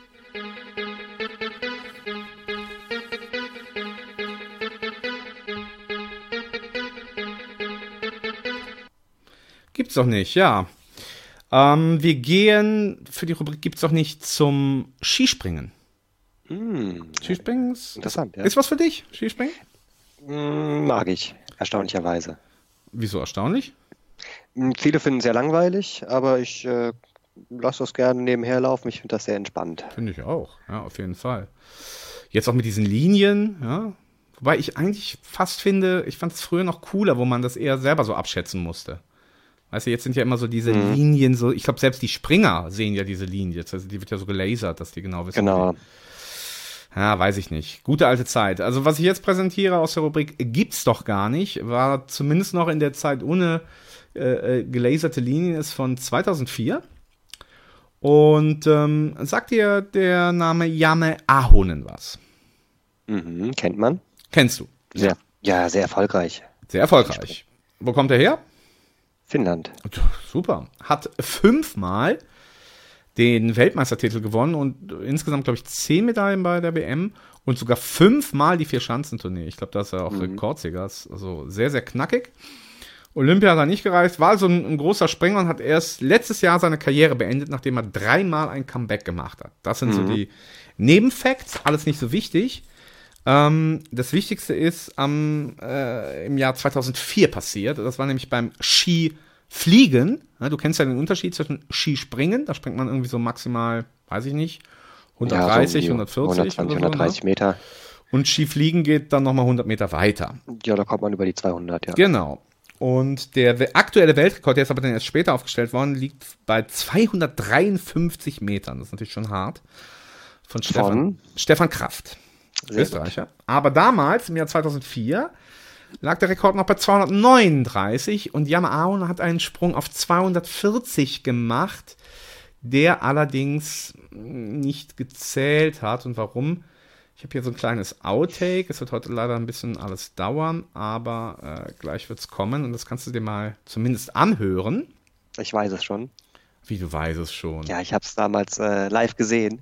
Gibt's doch nicht, ja. Ähm, wir gehen für die Rubrik Gibt's doch nicht zum Skispringen. Hm, Skispringen ist, Interessant, ja. ist was für dich? Skispringen? hm, mag ich, erstaunlicherweise. Wieso erstaunlich? Hm, Viele finden es sehr langweilig, aber ich äh, lasse das gerne nebenher laufen. Ich finde das sehr entspannt. Finde ich auch, ja, auf jeden Fall. Jetzt auch mit diesen Linien, ja. Wobei ich eigentlich fast finde, ich fand es früher noch cooler, wo man das eher selber so abschätzen musste. Weißt du, jetzt sind ja immer so diese Mhm. Linien, so, ich glaube, selbst die Springer sehen ja diese Linie. Jetzt, Also die wird ja so gelasert, dass die genau wissen. Genau. Ja, weiß ich nicht. Gute alte Zeit. Also, was ich jetzt präsentiere aus der Rubrik Gibt's doch gar nicht, war zumindest noch in der Zeit ohne äh, äh, gelaserte Linien, ist von 2004. Und ähm, sagt dir der Name Jame Ahonen was? Mhm, kennt man. Kennst du? Sehr, ja, sehr erfolgreich. Sehr erfolgreich. Wo kommt er her? Finnland. Super. Hat fünfmal den Weltmeistertitel gewonnen und insgesamt, glaube ich, zehn Medaillen bei der WM und sogar fünfmal die Vier-Schanzentournee. Ich glaube, das ist ja auch Rekordsieger. Ist Also sehr, sehr knackig. Olympia hat er nicht gereicht, war also ein, ein großer Springer und hat erst letztes Jahr seine Karriere beendet, nachdem er dreimal ein Comeback gemacht hat. Das sind so die Nebenfacts, alles nicht so wichtig. Ähm, das Wichtigste ist am, äh, im Jahr 2004 passiert. Das war nämlich beim Skifliegen. Ja, du kennst ja den Unterschied zwischen Skispringen, da springt man irgendwie so maximal, weiß ich nicht, 130, ja, so um 140 120, oder so, 130 ne? Meter. Und Skifliegen geht dann nochmal 100 Meter weiter. Ja, da kommt man über die 200, ja. Genau. Und der aktuelle Weltrekord, der ist aber dann erst später aufgestellt worden, liegt bei 253 Metern. Das ist natürlich schon hart. Von Stefan, Von? Stefan Kraft, Sehr Österreicher. Aber damals, im Jahr 2004, lag der Rekord noch bei 239 und Jan Aoun hat einen Sprung auf 240 gemacht, der allerdings nicht gezählt hat. Und warum? Ich habe hier so ein kleines Outtake. Es wird heute leider ein bisschen alles dauern, aber äh, gleich wird es kommen und das kannst du dir mal zumindest anhören. Ich weiß es schon. Wie du weißt es schon. Ja, ich habe es damals äh, live gesehen.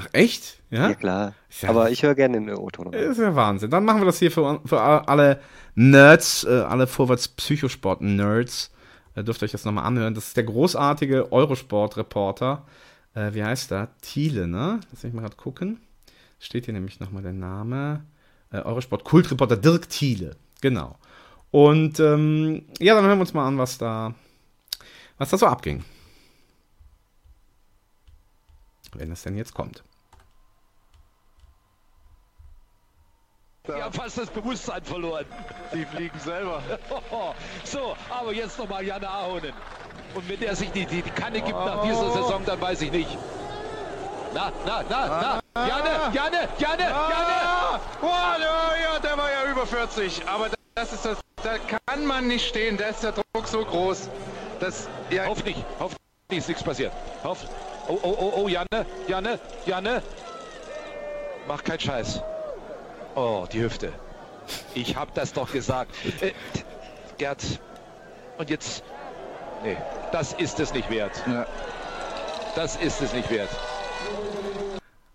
Ach, echt? Ja, Ja? klar. Ja. Aber ich höre gerne den O-Ton. Das ist ja Wahnsinn. Dann machen wir das hier für, für alle Nerds, äh, alle Vorwärts-Psychosport-Nerds. Äh, dürft ihr euch das nochmal anhören. Das ist der großartige Eurosport-Reporter. Äh, wie heißt der? Thiele, ne? Lass mich mal gerade gucken. Steht hier nämlich nochmal der Name. Äh, Eurosport Kultreporter Dirk Thiele. Genau. Und ähm, ja, dann hören wir uns mal an, was da, was da so abging. Wenn es denn jetzt kommt. Die haben fast das Bewusstsein verloren. Die fliegen selber. <laughs> so, aber jetzt nochmal Janne Ahonen. Und wenn der sich die, die, die Kanne gibt nach dieser Saison, dann weiß ich nicht. Na, na, na, na. Janne, Janne, Janne, Janne. Boah, ja, der war ja über 40. Aber das ist das, da kann man nicht stehen. Da ist der Druck so groß. Das, ja, Hoff nicht, hoff nicht, ist nichts passiert. Hoff. Oh, oh, oh, oh, Janne, Janne, Janne. Mach keinen Scheiß. Oh, die Hüfte. Ich hab das doch gesagt. Äh, Gerd. Und jetzt. Nee, das ist es nicht wert. Ja. Das ist es nicht wert.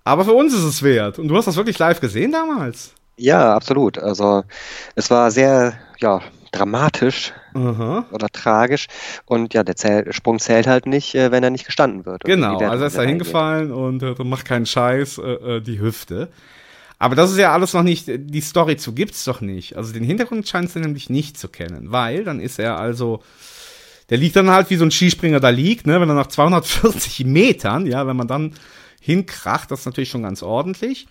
Aber für uns ist es wert. Und du hast das wirklich live gesehen damals? Ja, absolut. Also es war sehr, ja, dramatisch Aha. oder tragisch. Und ja, der Zähl Sprung zählt halt nicht, äh, wenn er nicht gestanden wird. Genau, also er ist da hingefallen und äh, macht keinen Scheiß, äh, äh, die Hüfte. Aber das ist ja alles noch nicht, die Story zu gibt's doch nicht. Also den Hintergrund scheint du nämlich nicht zu kennen, weil dann ist er also, der liegt dann halt wie so ein Skispringer da liegt, ne, wenn er nach 240 <laughs> Metern, ja, wenn man dann hinkracht, das ist natürlich schon ganz ordentlich.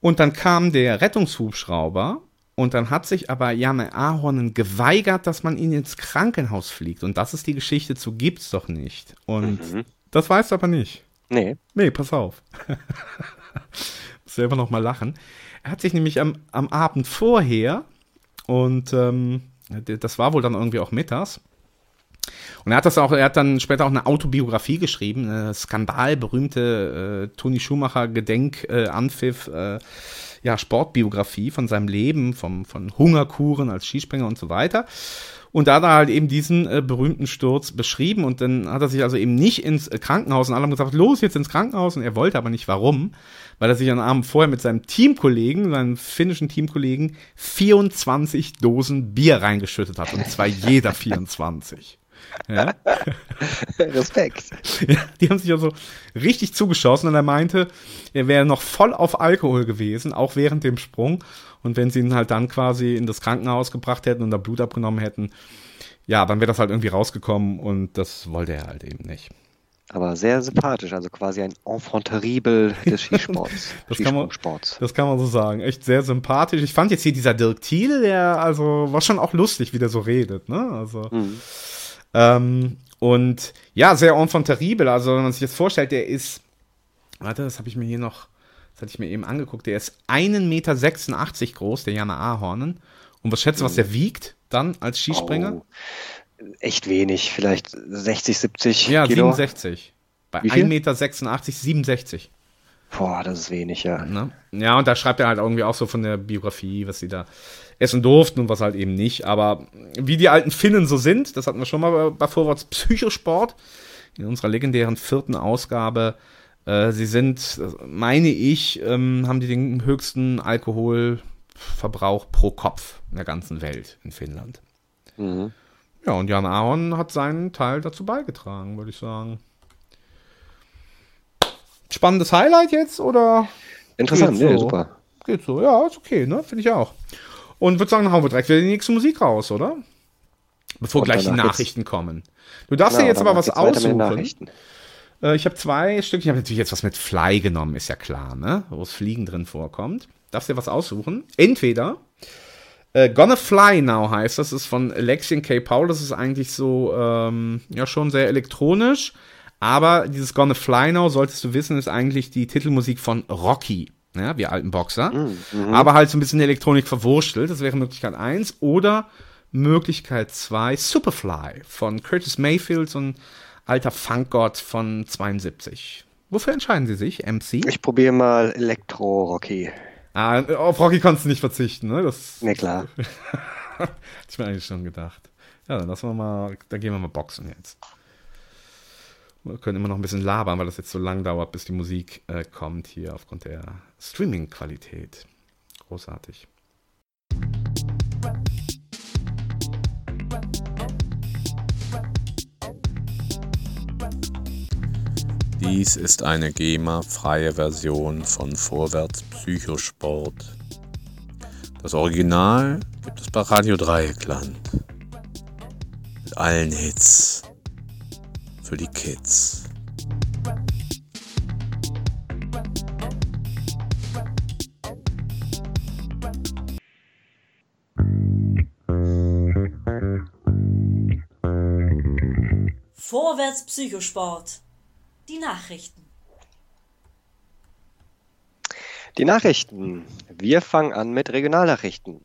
Und dann kam der Rettungshubschrauber und dann hat sich aber Janne Ahornen geweigert, dass man ihn ins Krankenhaus fliegt. Und das ist die Geschichte zu gibt's doch nicht. Und das weißt du aber nicht. Nee. Nee, pass auf. <laughs> Selber noch mal lachen. Er hat sich nämlich am, am Abend vorher und ähm, das war wohl dann irgendwie auch mittags. Und er hat das auch, er hat dann später auch eine Autobiografie geschrieben, eine skandalberühmte äh, Toni Schumacher Gedenk äh, äh, ja Sportbiografie von seinem Leben, vom, von Hungerkuren als Skispringer und so weiter. Und da hat er halt eben diesen äh, berühmten Sturz beschrieben und dann hat er sich also eben nicht ins äh, Krankenhaus und alle haben gesagt, los jetzt ins Krankenhaus und er wollte aber nicht, warum? Weil er sich am Abend vorher mit seinem Teamkollegen, seinem finnischen Teamkollegen, 24 Dosen Bier reingeschüttet hat und zwar jeder 24. Ja? <laughs> Respekt. Ja, die haben sich also richtig zugeschossen und er meinte, er wäre noch voll auf Alkohol gewesen, auch während dem Sprung. Und wenn sie ihn halt dann quasi in das Krankenhaus gebracht hätten und da Blut abgenommen hätten, ja, dann wäre das halt irgendwie rausgekommen und das wollte er halt eben nicht. Aber sehr sympathisch, also quasi ein Enfant terrible des <laughs> Skisports. Das kann, man, das kann man so sagen. Echt sehr sympathisch. Ich fand jetzt hier dieser Dirk Thiel, der, also, war schon auch lustig, wie der so redet, ne? Also. Mhm. Ähm, und ja, sehr enfant terrible. Also, wenn man sich jetzt vorstellt, der ist, warte, das habe ich mir hier noch, das hatte ich mir eben angeguckt, der ist 1,86 Meter groß, der Jana Ahornen. Und was schätzt du, was der wiegt dann als Skispringer? Oh, echt wenig, vielleicht 60, 70 ja, Kilo. 67. Bei Wie viel? 1,86 Meter 67. Boah, das ist wenig, ja. Ne? Ja, und da schreibt er halt irgendwie auch so von der Biografie, was sie da essen durften und was halt eben nicht. Aber wie die alten Finnen so sind, das hatten wir schon mal bei Vorwärts Psychosport in unserer legendären vierten Ausgabe. Äh, sie sind, meine ich, ähm, haben die den höchsten Alkoholverbrauch pro Kopf in der ganzen Welt in Finnland. Mhm. Ja, und Jan Ahorn hat seinen Teil dazu beigetragen, würde ich sagen. Spannendes Highlight jetzt oder? Interessant, Geht nee, so. super. Geht so, ja, ist okay, ne? Finde ich auch. Und würde sagen, dann hauen wir direkt wieder die nächste Musik raus, oder? Bevor Und gleich die Nachrichten kommen. Du darfst dir Genau, jetzt aber was aussuchen. Äh, ich habe zwei Stück. Ich habe natürlich jetzt was mit Fly genommen, ist ja klar, ne? Wo das Fliegen drin vorkommt. Darfst dir was aussuchen. Entweder äh, Gonna Fly Now heißt das, ist von Lexian K. Paul. Das ist eigentlich so, ähm, ja, schon sehr elektronisch. Aber dieses Gonna Fly Now, solltest du wissen, ist eigentlich die Titelmusik von Rocky. Ja, wir alten Boxer. Aber halt so ein bisschen Elektronik verwurstelt. Das wäre Möglichkeit eins Oder Möglichkeit zwei Superfly von Curtis Mayfield, so ein alter Funkgott von 72. Wofür entscheiden Sie sich, MC? Ich probiere mal Elektro-Rocky. Ah, auf Rocky konntest du nicht verzichten, ne? Das Ne, klar. <laughs> Hätte ich mir eigentlich schon gedacht. Ja, dann lassen wir mal, dann gehen wir mal boxen jetzt. Wir können immer noch ein bisschen labern, weil das jetzt so lang dauert, bis die Musik äh, kommt hier aufgrund der Streaming-Qualität. Großartig. Dies ist eine GEMA-freie Version von Vorwärts Psychosport. Das Original gibt es bei Radio Dreieckland. Mit allen Hits. Für die Kids. Vorwärts Psychosport. Die Nachrichten. Die Nachrichten. Wir fangen an mit Regionalnachrichten.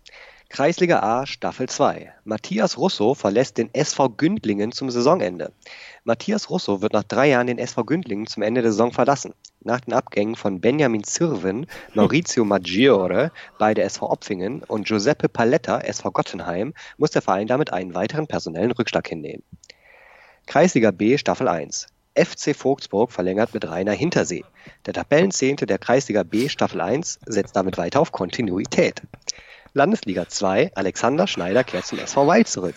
Kreisliga A, Staffel 2. Matthias Russo verlässt den SV Gündlingen zum Saisonende. Matthias Russo wird nach drei Jahren den SV Gündlingen zum Ende der Saison verlassen. Nach den Abgängen von Benjamin Zirven, <laughs> Maurizio Maggiore bei der SV Opfingen und Giuseppe Paletta, SV Gottenheim, muss der Verein damit einen weiteren personellen Rückschlag hinnehmen. Kreisliga B, Staffel 1. FC Vogtsburg verlängert mit Rainer Hintersee. Der Tabellenzehnte der Kreisliga B Staffel 1 setzt damit weiter auf Kontinuität. Landesliga 2, Alexander Schneider kehrt zum SV Weil zurück.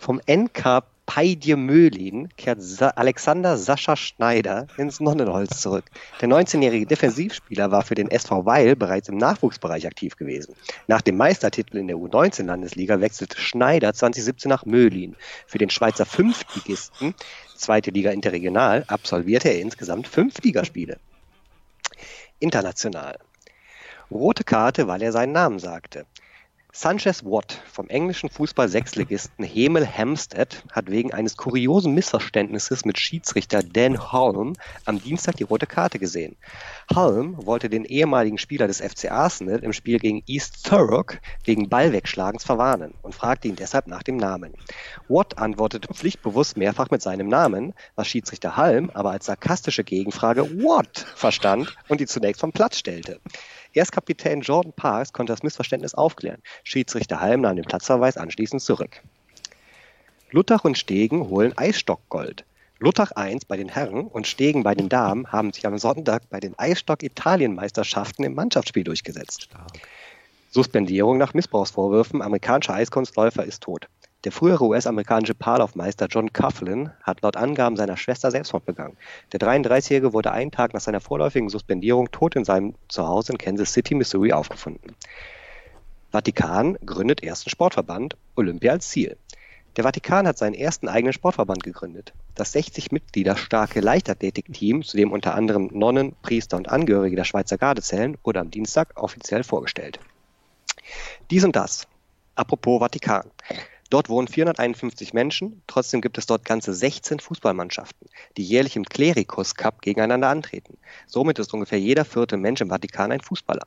Vom NK Peidje Möhlin kehrt Sa Alexander Sascha Schneider ins Nonnenholz zurück. Der 19-jährige Defensivspieler war für den SV Weil bereits im Nachwuchsbereich aktiv gewesen. Nach dem Meistertitel in der U19-Landesliga wechselte Schneider 2017 nach Möhlin. Für den Schweizer Fünftligisten, zweite Liga interregional, absolvierte er insgesamt fünf Ligaspiele. International. Rote Karte, weil er seinen Namen sagte. Sanchez Watt vom englischen Fußball-Sechsligisten Hemel Hampstead hat wegen eines kuriosen Missverständnisses mit Schiedsrichter Dan Holm am Dienstag die rote Karte gesehen. Holm wollte den ehemaligen Spieler des FC Arsenal im Spiel gegen East Thurrock wegen Ballwegschlagens verwarnen und fragte ihn deshalb nach dem Namen. Watt antwortete pflichtbewusst mehrfach mit seinem Namen, was Schiedsrichter Holm aber als sarkastische Gegenfrage What verstand und ihn zunächst vom Platz stellte. Erst Kapitän Jordan Parks konnte das Missverständnis aufklären. Schiedsrichter Halm nahm den Platzverweis anschließend zurück. Luttach und Stegen holen Eisstockgold. Luttach 1 bei den Herren und Stegen bei den Damen haben sich am Sonntag bei den Eisstock-Italienmeisterschaften im Mannschaftsspiel durchgesetzt. Suspendierung nach Missbrauchsvorwürfen. Amerikanischer Eiskunstläufer ist tot. Der frühere US-amerikanische Paarlaufmeister John Coughlin hat laut Angaben seiner Schwester Selbstmord begangen. Der 33-Jährige wurde einen Tag nach seiner vorläufigen Suspendierung tot in seinem Zuhause in Kansas City, Missouri, aufgefunden. Vatikan gründet ersten Sportverband, Olympia als Ziel. Der Vatikan hat seinen ersten eigenen Sportverband gegründet. Das 60 Mitglieder starke Leichtathletikteam, zu dem unter anderem Nonnen, Priester und Angehörige der Schweizer Garde zählen, wurde am Dienstag offiziell vorgestellt. Dies und das. Apropos Vatikan. Dort wohnen 451 Menschen, trotzdem gibt es dort ganze 16 Fußballmannschaften, die jährlich im Clericus Cup gegeneinander antreten. Somit ist ungefähr jeder vierte Mensch im Vatikan ein Fußballer.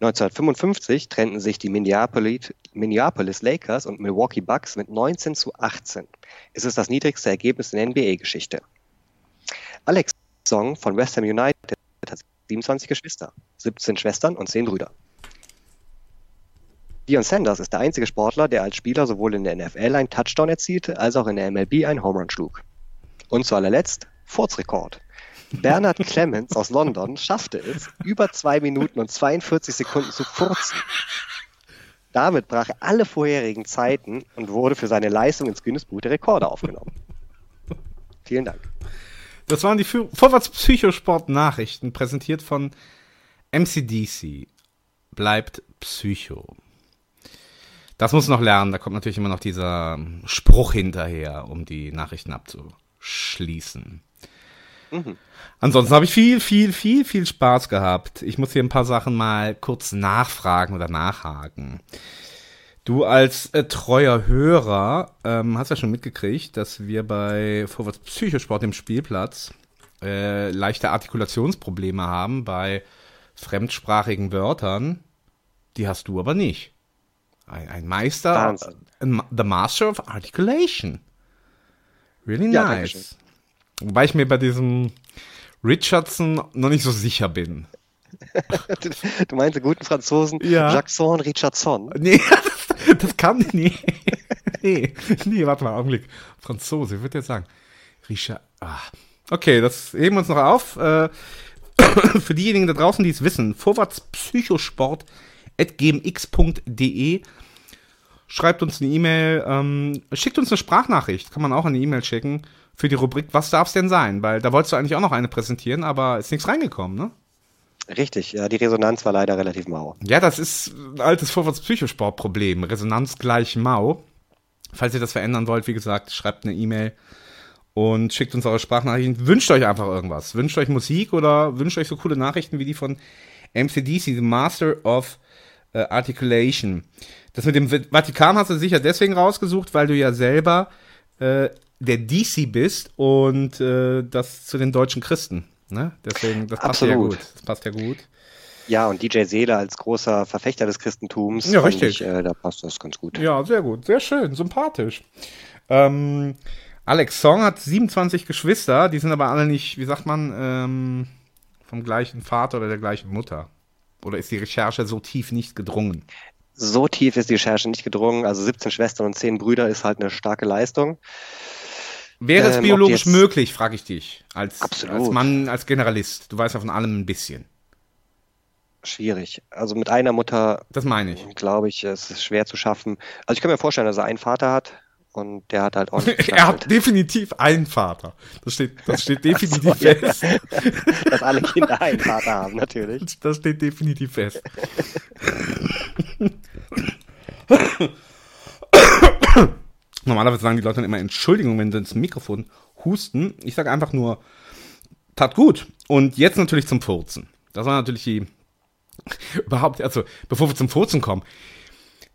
1955 trennten sich die Minneapolis, Minneapolis Lakers und Milwaukee Bucks mit 19 zu 18. Es ist das niedrigste Ergebnis in der NBA-Geschichte. Alex Song von West Ham United hat 27 Geschwister, 17 Schwestern und 10 Brüder. Dion Sanders ist der einzige Sportler, der als Spieler sowohl in der NFL einen Touchdown erzielte, als auch in der MLB einen Home Run schlug. Und zu allerletzt Furzrekord. Bernard <laughs> Clemens aus London schaffte es, über 2 Minuten und 42 Sekunden zu furzen. Damit brach er alle vorherigen Zeiten und wurde für seine Leistung ins Guinness Buch der Rekorde aufgenommen. Vielen Dank. Das waren die Vorwärts Psychosport Nachrichten, präsentiert von MCDC. Bleibt Psycho. Das muss noch lernen. Da kommt natürlich immer noch dieser Spruch hinterher, um die Nachrichten abzuschließen. Mhm. Ansonsten habe ich viel, viel, viel, viel Spaß gehabt. Ich muss hier ein paar Sachen mal kurz nachfragen oder nachhaken. Du als äh, treuer Hörer ähm, hast ja schon mitgekriegt, dass wir bei Vorwärts Psychosport im Spielplatz äh, leichte Artikulationsprobleme haben bei fremdsprachigen Wörtern. Die hast du aber nicht. Ein, ein Meister, ein, the Master of Articulation. Really ja, nice. Wobei ich mir bei diesem Richardson noch nicht so sicher bin. <laughs> du meinst den guten Franzosen ja. Jackson Richardson? Nee, <laughs> das, das kann nee. nee. Nee, warte mal, Augenblick. Franzose, ich würde jetzt sagen. Richard. Ah. Okay, das heben wir uns noch auf. Äh, <coughs> für diejenigen da draußen, die es wissen, Vorwärts Psychosport gmx.de. Schreibt uns eine E-Mail, ähm, schickt uns eine Sprachnachricht, kann man auch eine E-Mail schicken. für die Rubrik Was darf's denn sein? Weil da wolltest du eigentlich auch noch eine präsentieren, aber ist nichts reingekommen, ne? Richtig, ja, die Resonanz war leider relativ mau. Ja, das ist ein altes Vorwärts-Psychosport-Problem. Resonanz gleich mau. Falls ihr das verändern wollt, wie gesagt, schreibt eine E-Mail und schickt uns eure Sprachnachrichten. Wünscht euch einfach irgendwas. Wünscht euch Musik oder wünscht euch so coole Nachrichten wie die von MCDC, the Master of äh, Articulation. Das mit dem Vatikan hast du sicher deswegen rausgesucht, weil du ja selber äh, der DC bist und äh, das zu den deutschen Christen. Ne? Deswegen, das passt ja Absolut. gut. Das passt ja gut. Ja, und DJ Seele als großer Verfechter des Christentums, Ja, richtig. Ich, äh, da passt das ganz gut. Ja, sehr gut. Sehr schön. Sympathisch. Ähm, Alex Song hat 27 Geschwister, die sind aber alle nicht, wie sagt man, ähm, vom gleichen Vater oder der gleichen Mutter. Oder ist die Recherche so tief nicht gedrungen? So tief ist die Recherche nicht gedrungen. Also 17 Schwestern und 10 Brüder ist halt eine starke Leistung. Wäre es Ähm, biologisch möglich, frage ich dich, als, Absolut. als Mann, als Generalist. Du weißt ja von allem ein bisschen. Schwierig. Also mit einer Mutter, Das meine ich. glaube ich, es ist schwer zu schaffen. Also ich kann mir vorstellen, dass er einen Vater hat und der hat halt ordentlich <laughs> er hat definitiv einen Vater. Das steht, das steht <laughs> definitiv So, ja. fest. <laughs> Dass alle Kinder einen Vater haben, natürlich. Das steht definitiv fest. Normalerweise sagen die Leute dann immer Entschuldigung, wenn sie ins Mikrofon husten. Ich sage einfach nur, tat gut. Und jetzt natürlich zum Furzen. Das war natürlich die, überhaupt, also bevor wir zum Furzen kommen,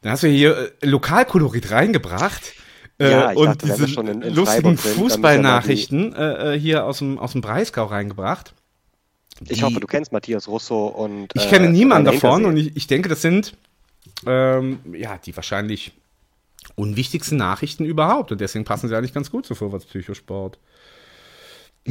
dann hast du hier äh, Lokalkolorit reingebracht. Äh, Ja, ich und dachte, diese schon in- in lustigen Fußballnachrichten äh, äh, hier aus dem, aus dem Breisgau reingebracht. Ich hoffe, du kennst Matthias Russo und. Ich äh, kenne niemanden davon und ich, ich denke, das sind ähm, ja die wahrscheinlich unwichtigsten Nachrichten überhaupt und deswegen passen sie eigentlich ganz gut zu Vorwärtspsychosport.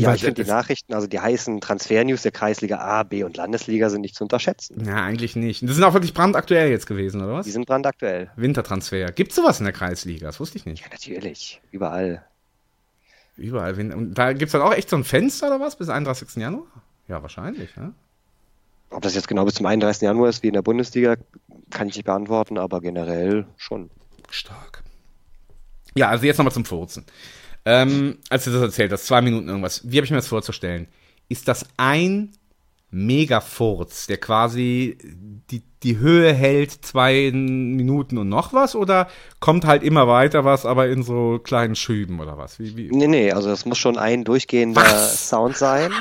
Ja, ich finde die Nachrichten, also die heißen Transfer-News der Kreisliga A, B und Landesliga sind nicht zu unterschätzen. Ja, eigentlich nicht. Das sind auch wirklich brandaktuell jetzt gewesen, oder was? Die sind brandaktuell. Wintertransfer. Gibt sowas in der Kreisliga? Das wusste ich nicht. Ja, natürlich. Überall. Überall. Und da gibt es dann auch echt so ein Fenster oder was bis 31. Januar? Ja, wahrscheinlich. Ne? Ob das jetzt genau bis zum 31. Januar ist wie in der Bundesliga, kann ich nicht beantworten, aber generell schon. Stark. Ja, also jetzt nochmal zum Furzen. Ähm, als du das erzählt hast, zwei Minuten irgendwas, wie habe ich mir das vorzustellen? Ist das ein Mega-Furz, der quasi die, die Höhe hält, zwei Minuten und noch was? Oder kommt halt immer weiter was, aber in so kleinen Schüben oder was? Wie, wie? Nee, nee, also es muss schon ein durchgehender Was? Sound sein.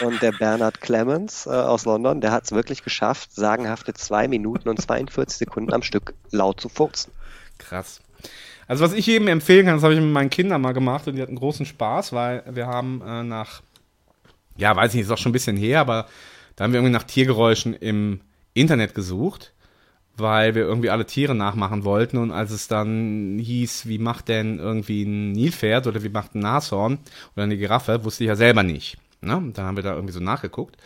Und der Bernard Clemens äh, aus London, der hat es wirklich geschafft, sagenhafte zwei Minuten und 42 Sekunden am Stück laut zu furzen. Krass. Also was ich jedem empfehlen kann, das habe ich mit meinen Kindern mal gemacht und die hatten großen Spaß, weil wir haben äh, nach, ja, weiß ich nicht, ist auch schon ein bisschen her, aber da haben wir irgendwie nach Tiergeräuschen im Internet gesucht, weil wir irgendwie alle Tiere nachmachen wollten und als es dann hieß, wie macht denn irgendwie ein Nilpferd oder wie macht ein Nashorn oder eine Giraffe, wusste ich ja selber nicht. Ne? Dann haben wir da irgendwie so nachgeguckt.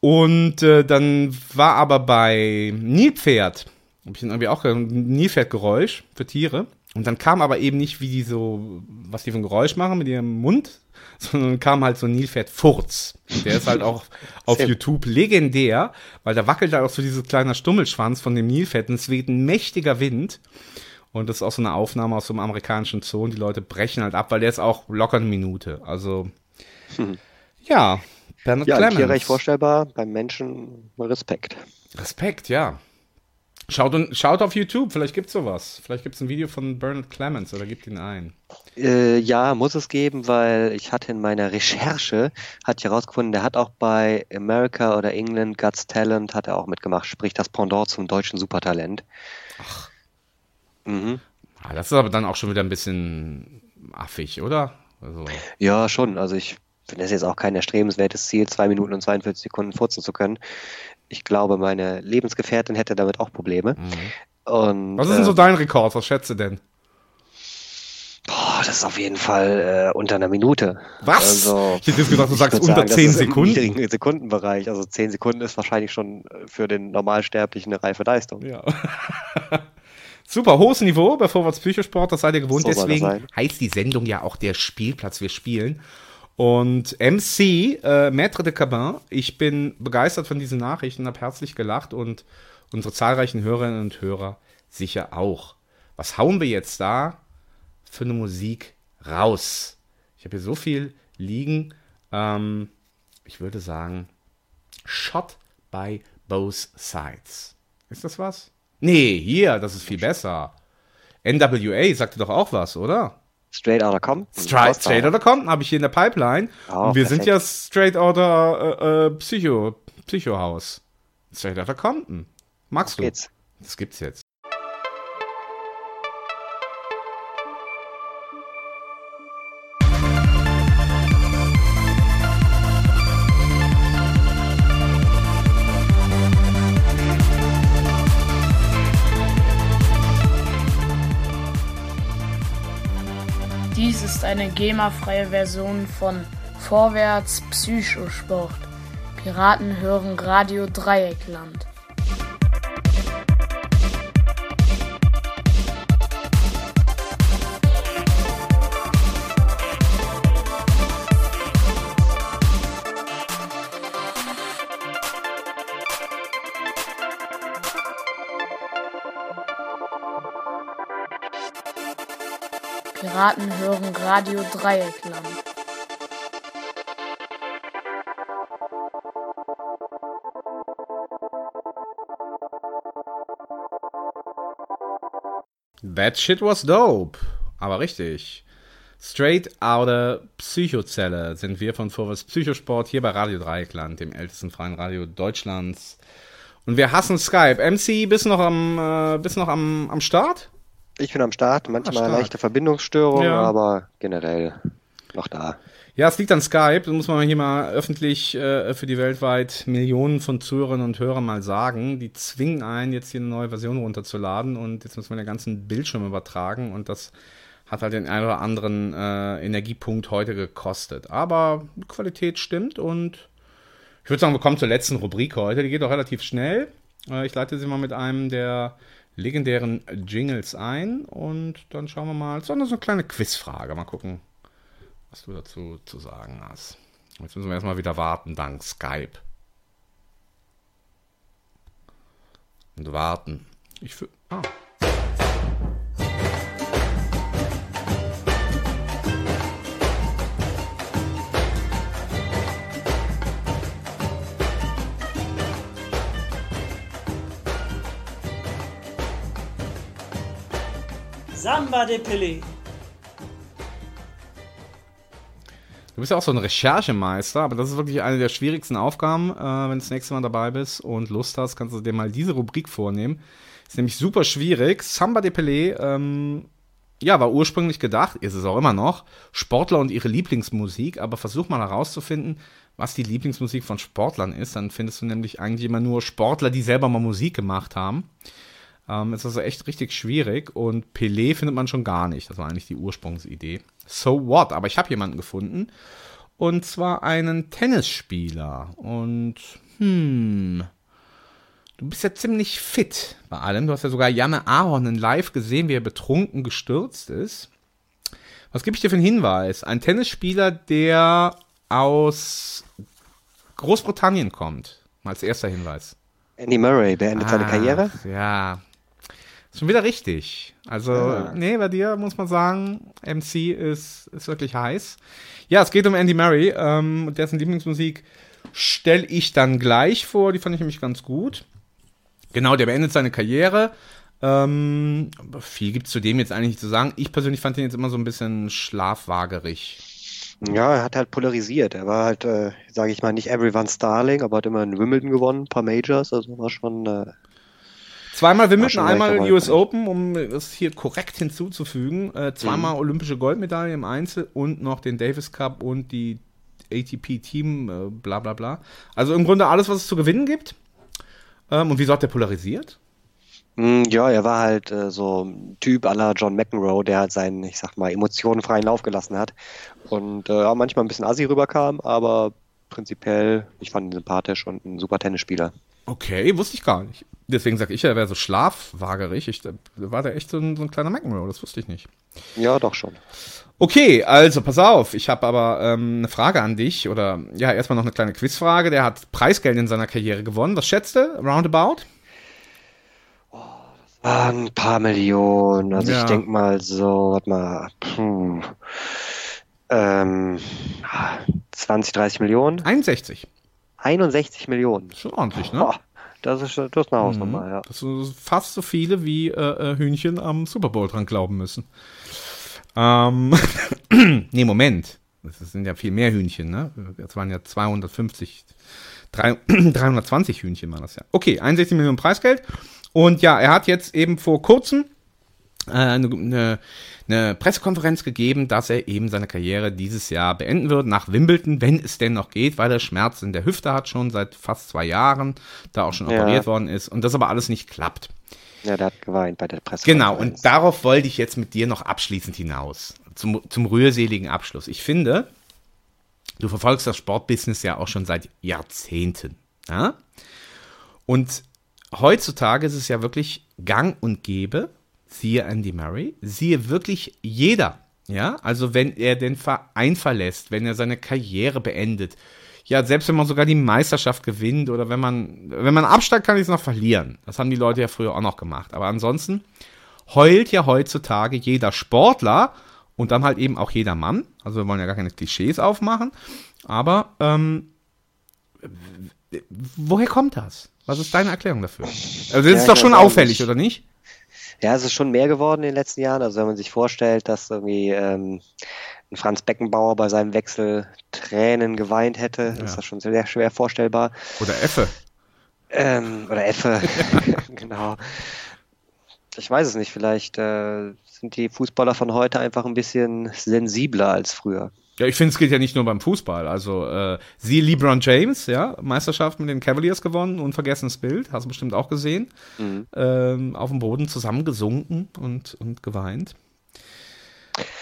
Und äh, dann war aber bei Nilpferd, habe ich dann irgendwie auch gehört, ein Nilpferdgeräusch für Tiere. Und dann kam aber eben nicht, wie die so, was die für ein Geräusch machen mit ihrem Mund, <laughs> sondern kam halt so ein Nilpferdfurz. Der ist halt auch <laughs> auf YouTube legendär, weil da wackelt halt auch so dieses kleine Stummelschwanz von dem Nilpferd und es weht ein mächtiger Wind. Und das ist auch so eine Aufnahme aus so einem amerikanischen Zoo und die Leute brechen halt ab, weil der ist auch locker eine Minute. Also, ja, Bernard Ja, Clemens. Tierreich vorstellbar, beim Menschen Respekt. Respekt, ja. Schaut, schaut auf YouTube, vielleicht gibt's sowas. Vielleicht gibt's ein Video von Bernard Clemens oder gibt ihn ein. Äh, ja, muss es geben, weil ich hatte in meiner Recherche, hat ich herausgefunden, der hat auch bei America oder England God's Talent hat er auch mitgemacht, sprich das Pendant zum deutschen Supertalent. Ach. Mhm. Ah, das ist aber dann auch schon wieder ein bisschen affig, oder? Also, Ja, schon. Also ich finde es jetzt auch kein erstrebenswertes Ziel, zwei Minuten und 42 Sekunden furzen zu können. Ich glaube, meine Lebensgefährtin hätte damit auch Probleme. Und, was ist denn so äh, dein Rekord? Was schätzt du denn? Boah, das ist auf jeden Fall äh, unter einer Minute. Was? Also, Ich hätte jetzt gedacht, du sagst unter sagen, das 10 ist im Sekunden. niedrigen Sekundenbereich. Also 10 Sekunden ist wahrscheinlich schon äh, für den Normalsterblichen eine reife Leistung. Ja. <laughs> Super, hohes Niveau bei Vorwärts Psychosport, das seid ihr gewohnt. So Deswegen heißt die Sendung ja auch der Spielplatz, wir spielen. Und MC, äh, Maître de Cabin, ich bin begeistert von diesen Nachrichten, habe herzlich gelacht und unsere zahlreichen Hörerinnen und Hörer sicher auch. Was hauen wir jetzt da für eine Musik raus? Ich habe hier so viel liegen. Ähm, ich würde sagen, Shot by both sides. Ist das was? Nee, hier, das ist viel besser. NWA sagte doch auch was, oder? Straight Outta Compton. Straight, straight Outta Compton habe ich hier in der Pipeline. Oh, Und wir sind perfekt. ja Straight Outta äh, äh, Psycho, Psycho-Haus. Straight Outta Compton. Magst du? geht's. Das gibt's jetzt. Ist eine GEMA-freie Version von Vorwärts Psychosport. Piraten hören Radio Dreieckland. Piraten hören Radio Dreieckland. That shit was dope. Aber richtig. Straight Outer Psychozelle sind wir von Vorwärts Psychosport hier bei Radio Dreieckland, dem ältesten freien Radio Deutschlands. Und wir hassen Skype. MC, bist noch am, äh, bist noch am, am Start? Ich bin am Start, manchmal Ah, stark. leichte Verbindungsstörungen, Ja. aber generell noch da. Ja, es liegt an Skype. Das muss man hier mal öffentlich äh, für die weltweit Millionen von Zuhörerinnen und Hörern mal sagen. Die zwingen einen, jetzt hier eine neue Version runterzuladen und jetzt müssen wir den ganzen Bildschirm übertragen und das hat halt den einen oder anderen äh, Energiepunkt heute gekostet. Aber Qualität stimmt und ich würde sagen, wir kommen zur letzten Rubrik heute. Die geht auch relativ schnell. Äh, ich leite sie mal mit einem der legendären Jingles ein und dann schauen wir mal. So eine, kleine Quizfrage. Mal gucken, was du dazu zu sagen hast. Jetzt müssen wir erstmal wieder warten, dank Skype. Und warten. Ich für. Ah. Samba de Pelé. Du bist ja auch so ein Recherchemeister, aber das ist wirklich eine der schwierigsten Aufgaben. Äh, wenn du das nächste Mal dabei bist und Lust hast, kannst du dir mal diese Rubrik vornehmen. Ist nämlich super schwierig. Samba de Pelé, ähm, ja, war ursprünglich gedacht, ist es auch immer noch, Sportler und ihre Lieblingsmusik, aber versuch mal herauszufinden, was die Lieblingsmusik von Sportlern ist. Dann findest du nämlich eigentlich immer nur Sportler, die selber mal Musik gemacht haben. Ähm, ist also echt richtig schwierig und Pelé findet man schon gar nicht. Das war eigentlich die Ursprungsidee. So what? Aber ich habe jemanden gefunden und zwar einen Tennisspieler und hm, du bist ja ziemlich fit bei allem. Du hast ja sogar Janne Ahonen live gesehen, wie er betrunken gestürzt ist. Was gebe ich dir für einen Hinweis? Ein Tennisspieler, der aus Großbritannien kommt. Mal als erster Hinweis. Andy Murray beendet seine Ah, Karriere. Ja. Schon wieder richtig. Also, Ah. nee, bei dir muss man sagen, MC ist, ist wirklich heiß. Ja, es geht um Andy Murray. Ähm, dessen Lieblingsmusik stelle ich dann gleich vor. Die fand ich nämlich ganz gut. Genau, der beendet seine Karriere. Ähm, viel gibt es zu dem jetzt eigentlich nicht zu sagen. Ich persönlich fand ihn jetzt immer so ein bisschen schlafwagerig. Ja, er hat halt polarisiert. Er war halt, äh, sage ich mal, nicht everyone Starling, aber hat immer in Wimbledon gewonnen, ein paar Majors, also war schon. Äh, Zweimal Wimbledon, einmal US. Open, um das hier korrekt hinzuzufügen. Äh, zweimal olympische Goldmedaille im Einzel und noch den Davis Cup und die ATP Team, äh, bla bla bla. Also im Grunde alles, was es zu gewinnen gibt. Ähm, und wieso hat der polarisiert? mh, ja, er war halt äh, so ein Typ la John McEnroe, der halt seinen, ich sag mal, emotionenfreien Lauf gelassen hat. Und äh, ja, manchmal ein bisschen assi rüberkam, aber prinzipiell, ich fand ihn sympathisch und ein super Tennisspieler. Okay, wusste ich gar nicht. Deswegen sage ich ja, er wäre so schlafwagerig. Ich, da war der echt so ein, so ein kleiner McEnroe, das wusste ich nicht. Ja, doch schon. Okay, also pass auf, ich habe aber ähm, eine Frage an dich oder ja, erstmal noch eine kleine Quizfrage. Der hat Preisgeld in seiner Karriere gewonnen. Was schätzt du? Roundabout? Ah, ein paar Millionen. Also Ja. ich denke mal so, warte mal, puh, Ähm, 20, 30 Millionen? 61. 61 Millionen. Schon ordentlich, ne? Boah, das ist, das ist eine Hausnummer, Mhm. ja. Das sind fast so viele, wie äh, äh, Hühnchen am Super Bowl dran glauben müssen. Ähm, <clears throat> nee, Moment. Das sind ja viel mehr Hühnchen, ne? Das waren ja 250, drei- <clears throat> 320 Hühnchen waren das ja. Okay, 61 Millionen Preisgeld. Und ja, er hat jetzt eben vor kurzem äh, eine, eine, eine Pressekonferenz gegeben, dass er eben seine Karriere dieses Jahr beenden wird, nach Wimbledon, wenn es denn noch geht, weil er Schmerzen in der Hüfte hat schon seit fast zwei Jahren, da auch schon Ja. operiert worden ist und das aber alles nicht klappt. Ja, der hat geweint bei der Presse. Genau, und darauf wollte ich jetzt mit dir noch abschließend hinaus. Zum, zum rührseligen Abschluss. Ich finde, du verfolgst das Sportbusiness ja auch schon seit Jahrzehnten. Ja? Und heutzutage ist es ja wirklich gang und gäbe, siehe Andy Murray, siehe wirklich jeder. Ja, also wenn er den Verein verlässt, wenn er seine Karriere beendet, ja, selbst wenn man sogar die Meisterschaft gewinnt oder wenn man, wenn man absteigt, kann ich es noch verlieren. Das haben die Leute ja früher auch noch gemacht. Aber ansonsten heult ja heutzutage jeder Sportler und dann halt eben auch jeder Mann. Also wir wollen ja gar keine Klischees aufmachen. Aber ähm, woher kommt das? Was ist deine Erklärung dafür? Also das Ja, ist doch ich schon auffällig, nicht. oder nicht? Ja, es ist schon mehr geworden in den letzten Jahren. Also wenn man sich vorstellt, dass irgendwie ähm, ein Franz Beckenbauer bei seinem Wechsel Tränen geweint hätte, Ja. ist das schon sehr schwer vorstellbar. Oder Effe. Ähm, oder Effe, <laughs> <laughs> genau. Ich weiß es nicht, vielleicht äh, sind die Fußballer von heute einfach ein bisschen sensibler als früher. Ja, ich finde, es geht ja nicht nur beim Fußball. Also, äh, siehe LeBron James, ja, Meisterschaft mit den Cavaliers gewonnen, unvergessenes Bild, hast du bestimmt auch gesehen. Mhm. Ähm, auf dem Boden zusammengesunken und, und geweint.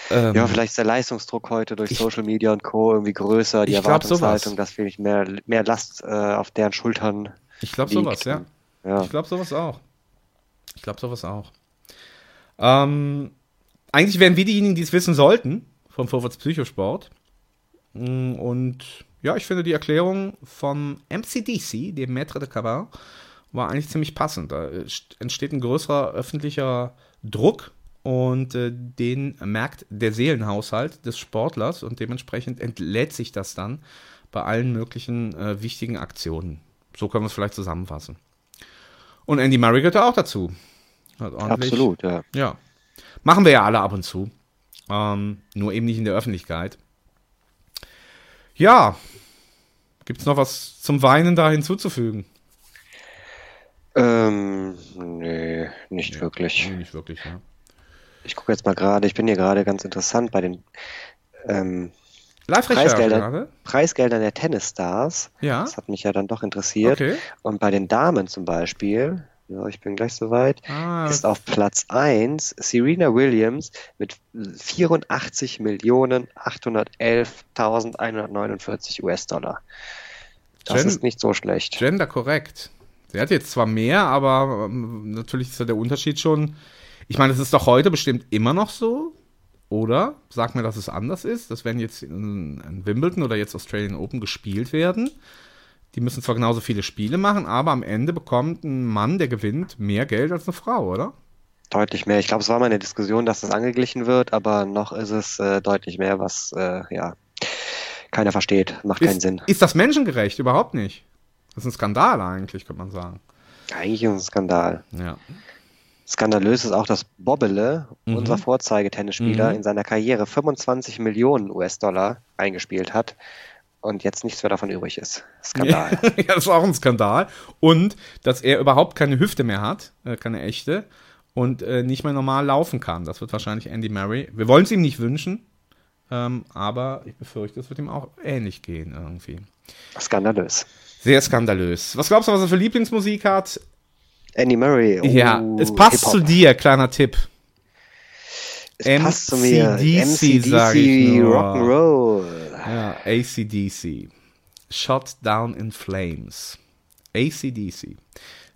Ähm, Ja, vielleicht ist der Leistungsdruck heute durch Social Media und Co. irgendwie größer, die Ich Erwartungshaltung, dass vielleicht mehr, mehr Last äh, auf deren Schultern Ich glaube sowas, ja. Ja. Ich glaube sowas auch. Ich glaube sowas auch. Ähm, eigentlich wären wir diejenigen, die es wissen sollten, vom Vorwärts Psychosport. Mm, Und ja, ich finde die Erklärung vom MCDC, dem Maître de Cabin, war eigentlich ziemlich passend. Da st- entsteht ein größerer öffentlicher Druck und äh, den merkt der Seelenhaushalt des Sportlers und dementsprechend entlädt sich das dann bei allen möglichen äh, wichtigen Aktionen. So können wir es vielleicht zusammenfassen. Und Andy Murray gehört auch dazu. Absolut, ja. Ja. Machen wir ja alle ab und zu. Ähm, nur eben nicht in der Öffentlichkeit. Ja. Gibt es noch was zum Weinen da hinzuzufügen? Ähm, nee, nicht wirklich. Nee, nicht wirklich, ja. Ich gucke jetzt mal gerade, ich bin hier gerade ganz interessant bei den ähm, Preisgeldern? Preisgeldern der Tennisstars. Ja. Das hat mich ja dann doch interessiert. Okay. Und bei den Damen zum Beispiel, ja, ich bin gleich soweit, Ah. ist auf Platz 1 Serena Williams mit 84 Millionen 811.149 US-Dollar. Das Gen- ist nicht so schlecht. Gender korrekt. Sie hat jetzt zwar mehr, aber ähm, natürlich ist ja der Unterschied schon. Ich meine, es ist doch heute bestimmt immer noch so. Oder sag mir, dass es anders ist. Das werden jetzt in, in Wimbledon oder jetzt Australian Open gespielt werden. Die müssen zwar genauso viele Spiele machen, aber am Ende bekommt ein Mann, der gewinnt, mehr Geld als eine Frau, oder? Deutlich mehr. Ich glaube, es war mal eine Diskussion, dass das angeglichen wird, aber noch ist es äh, deutlich mehr, was äh, ja keiner versteht. Macht keinen Ist, Sinn. ist das menschengerecht? Überhaupt nicht. Das ist ein Skandal eigentlich, könnte man sagen. Eigentlich ist es ein Skandal. Ja. Skandalös ist auch, dass Bobbele, Mhm. unser Vorzeigetennisspieler, Mhm. in seiner Karriere 25 Millionen US-Dollar eingespielt hat und jetzt nichts mehr davon übrig ist. <laughs> Skandal. ja, das ist auch ein Skandal. Und dass er überhaupt keine Hüfte mehr hat, äh, keine echte, und äh, nicht mehr normal laufen kann. Das wird wahrscheinlich Andy Murray. Wir wollen es ihm nicht wünschen, ähm, aber ich befürchte, es wird ihm auch ähnlich gehen irgendwie. Skandalös. Sehr skandalös. Was glaubst du, was er für Lieblingsmusik hat? Andy Murray. Oh, ja, es passt zu dir, kleiner Tipp. Es passt zu mir. MCDC, sag ich nur. Rock'n'Roll. Ja, ACDC. Shot Down in Flames. ACDC.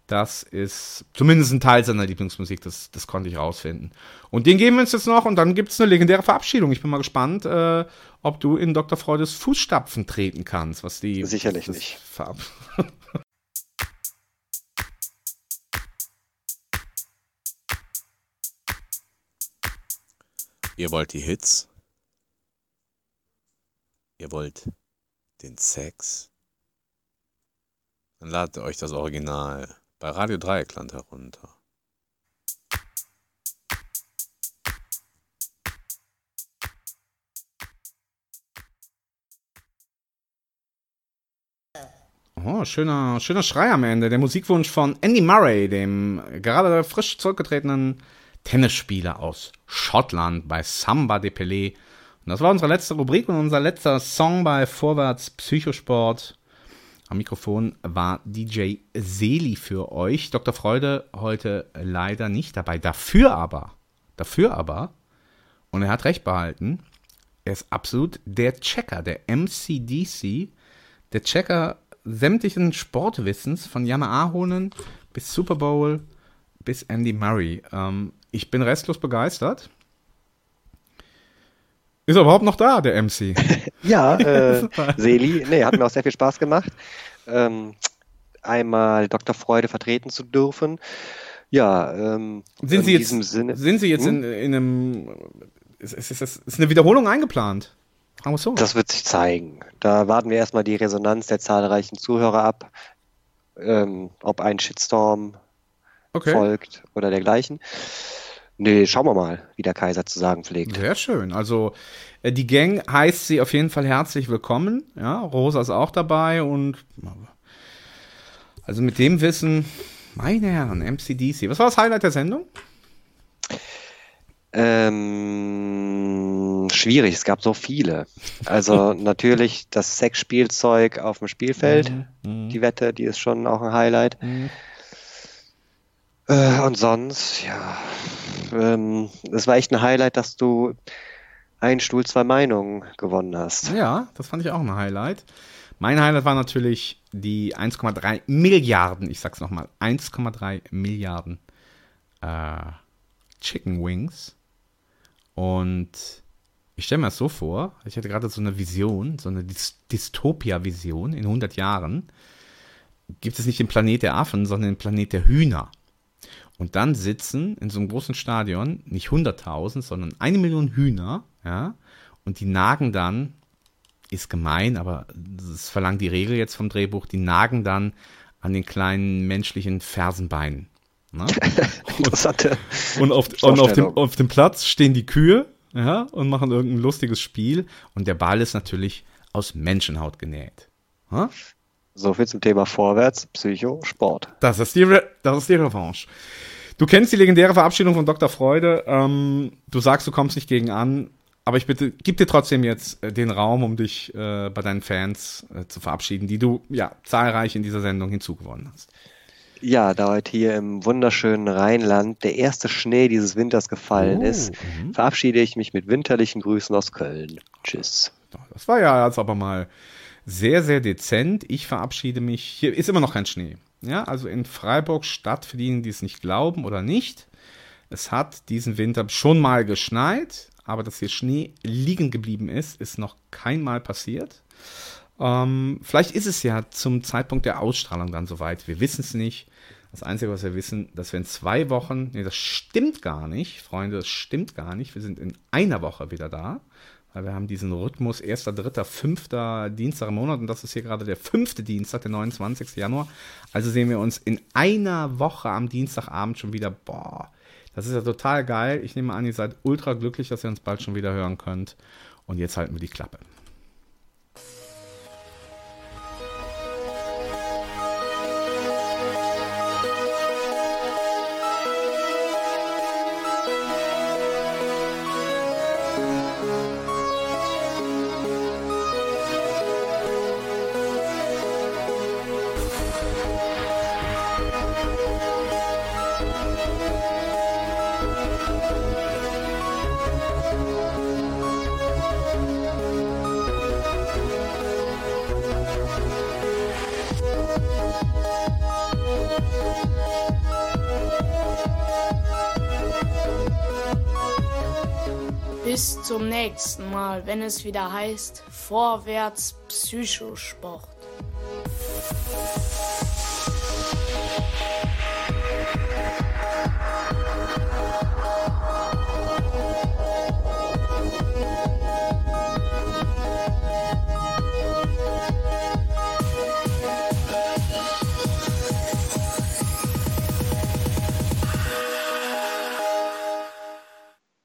Das ist zumindest ein Teil seiner Lieblingsmusik, das, das konnte ich rausfinden. Und den geben wir uns jetzt noch und dann gibt es eine legendäre Verabschiedung. Ich bin mal gespannt, äh, ob du in Dr. Freudes Fußstapfen treten kannst, was die. Sicherlich das nicht. Verab <laughs> Ihr wollt die Hits? Ihr wollt den Sex? Dann ladet euch das Original bei Radio Dreieckland herunter. Oh, schöner, schöner Schrei am Ende. Der Musikwunsch von Andy Murray, dem gerade frisch zurückgetretenen Tennisspieler aus Schottland bei Samba de Pelé. Und das war unsere letzte Rubrik und unser letzter Song bei Vorwärts Psychosport. Am Mikrofon war DJ Seli für euch. Dr. Freude heute leider nicht dabei. Dafür aber, dafür aber, und er hat recht behalten, er ist absolut der Checker, der MCDC, der Checker sämtlichen Sportwissens von Janne Ahonen bis Super Bowl bis Andy Murray. Ähm, ich bin restlos begeistert. Ist er überhaupt noch da, der MC? <laughs> Ja, äh, <laughs> Seli, nee, hat mir auch sehr viel Spaß gemacht, ähm, einmal Dr. Freude vertreten zu dürfen. Ja, ähm, sind in Sie jetzt, diesem Sinne. Sind Sie jetzt Hm? in, in einem. Ist, ist, ist, ist eine Wiederholung eingeplant? So. Das wird sich zeigen. Da warten wir erstmal die Resonanz der zahlreichen Zuhörer ab, ähm, ob ein Shitstorm Okay. folgt oder dergleichen. Nee, schauen wir mal, wie der Kaiser zu sagen pflegt. Sehr schön. Also äh, die Gang heißt sie auf jeden Fall herzlich willkommen. Ja, Rosa ist auch dabei und also mit dem Wissen, meine Herren, MCDC. Was war das Highlight der Sendung? Ähm, schwierig, es gab so viele. Also <laughs> natürlich das Sexspielzeug auf dem Spielfeld, Mhm. die Wette, die ist schon auch ein Highlight. Äh, und sonst, ja, ähm, es war echt ein Highlight, dass du ein Stuhl, zwei Meinungen gewonnen hast. Ja, das fand ich auch ein Highlight. Mein Highlight war natürlich die 1,3 Milliarden, ich sag's nochmal, 1,3 Milliarden äh, Chicken Wings. Und ich stelle mir das so vor, ich hatte gerade so eine Vision, so eine Dys Dystopia-Vision in 100 Jahren. Gibt es nicht den Planet der Affen, sondern den Planet der Hühner. Und dann sitzen in so einem großen Stadion nicht 100.000, sondern eine Million Hühner, ja, und die nagen dann, ist gemein, aber das verlangt die Regel jetzt vom Drehbuch, die nagen dann an den kleinen menschlichen Fersenbeinen. Ne? <laughs> Interessante Und, auf, und auf, dem, auf dem Platz stehen die Kühe, ja, und machen irgendein lustiges Spiel. Und der Ball ist natürlich aus Menschenhaut genäht. Ja? So viel zum Thema Vorwärts, Psycho, Sport. Das ist die, Re das ist die Revanche. Du kennst die legendäre Verabschiedung von Dr. Freude. Ähm, du sagst, du kommst nicht gegen an. Aber ich bitte, gib dir trotzdem jetzt äh, den Raum, um dich äh, bei deinen Fans äh, zu verabschieden, die du ja zahlreich in dieser Sendung hinzugewonnen hast. Ja, da heute hier im wunderschönen Rheinland der erste Schnee dieses Winters gefallen Oh, ist, verabschiede ich mich mit winterlichen Grüßen aus Köln. Tschüss. Das war ja jetzt aber mal sehr, sehr dezent. Ich verabschiede mich. Hier ist immer noch kein Schnee. Ja, also in Freiburg Stadt, für diejenigen, die es nicht glauben oder nicht. Es hat diesen Winter schon mal geschneit, aber dass hier Schnee liegen geblieben ist, ist noch kein Mal passiert. Ähm, vielleicht ist es ja zum Zeitpunkt der Ausstrahlung dann soweit. Wir wissen es nicht. Das Einzige, was wir wissen, dass wir in zwei Wochen, nee, das stimmt gar nicht, Freunde, das stimmt gar nicht. Wir sind in einer Woche wieder da, weil wir haben diesen Rhythmus 1., 3., 5. Dienstag im Monat und das ist hier gerade der fünfte Dienstag, der 29. Januar. Also sehen wir uns in einer Woche am Dienstagabend schon wieder. Boah, das ist ja total geil. Ich nehme an, ihr seid ultra glücklich, dass ihr uns bald schon wieder hören könnt. Und jetzt halten wir die Klappe. Nächsten Mal, wenn es wieder heißt Vorwärts Psychosport.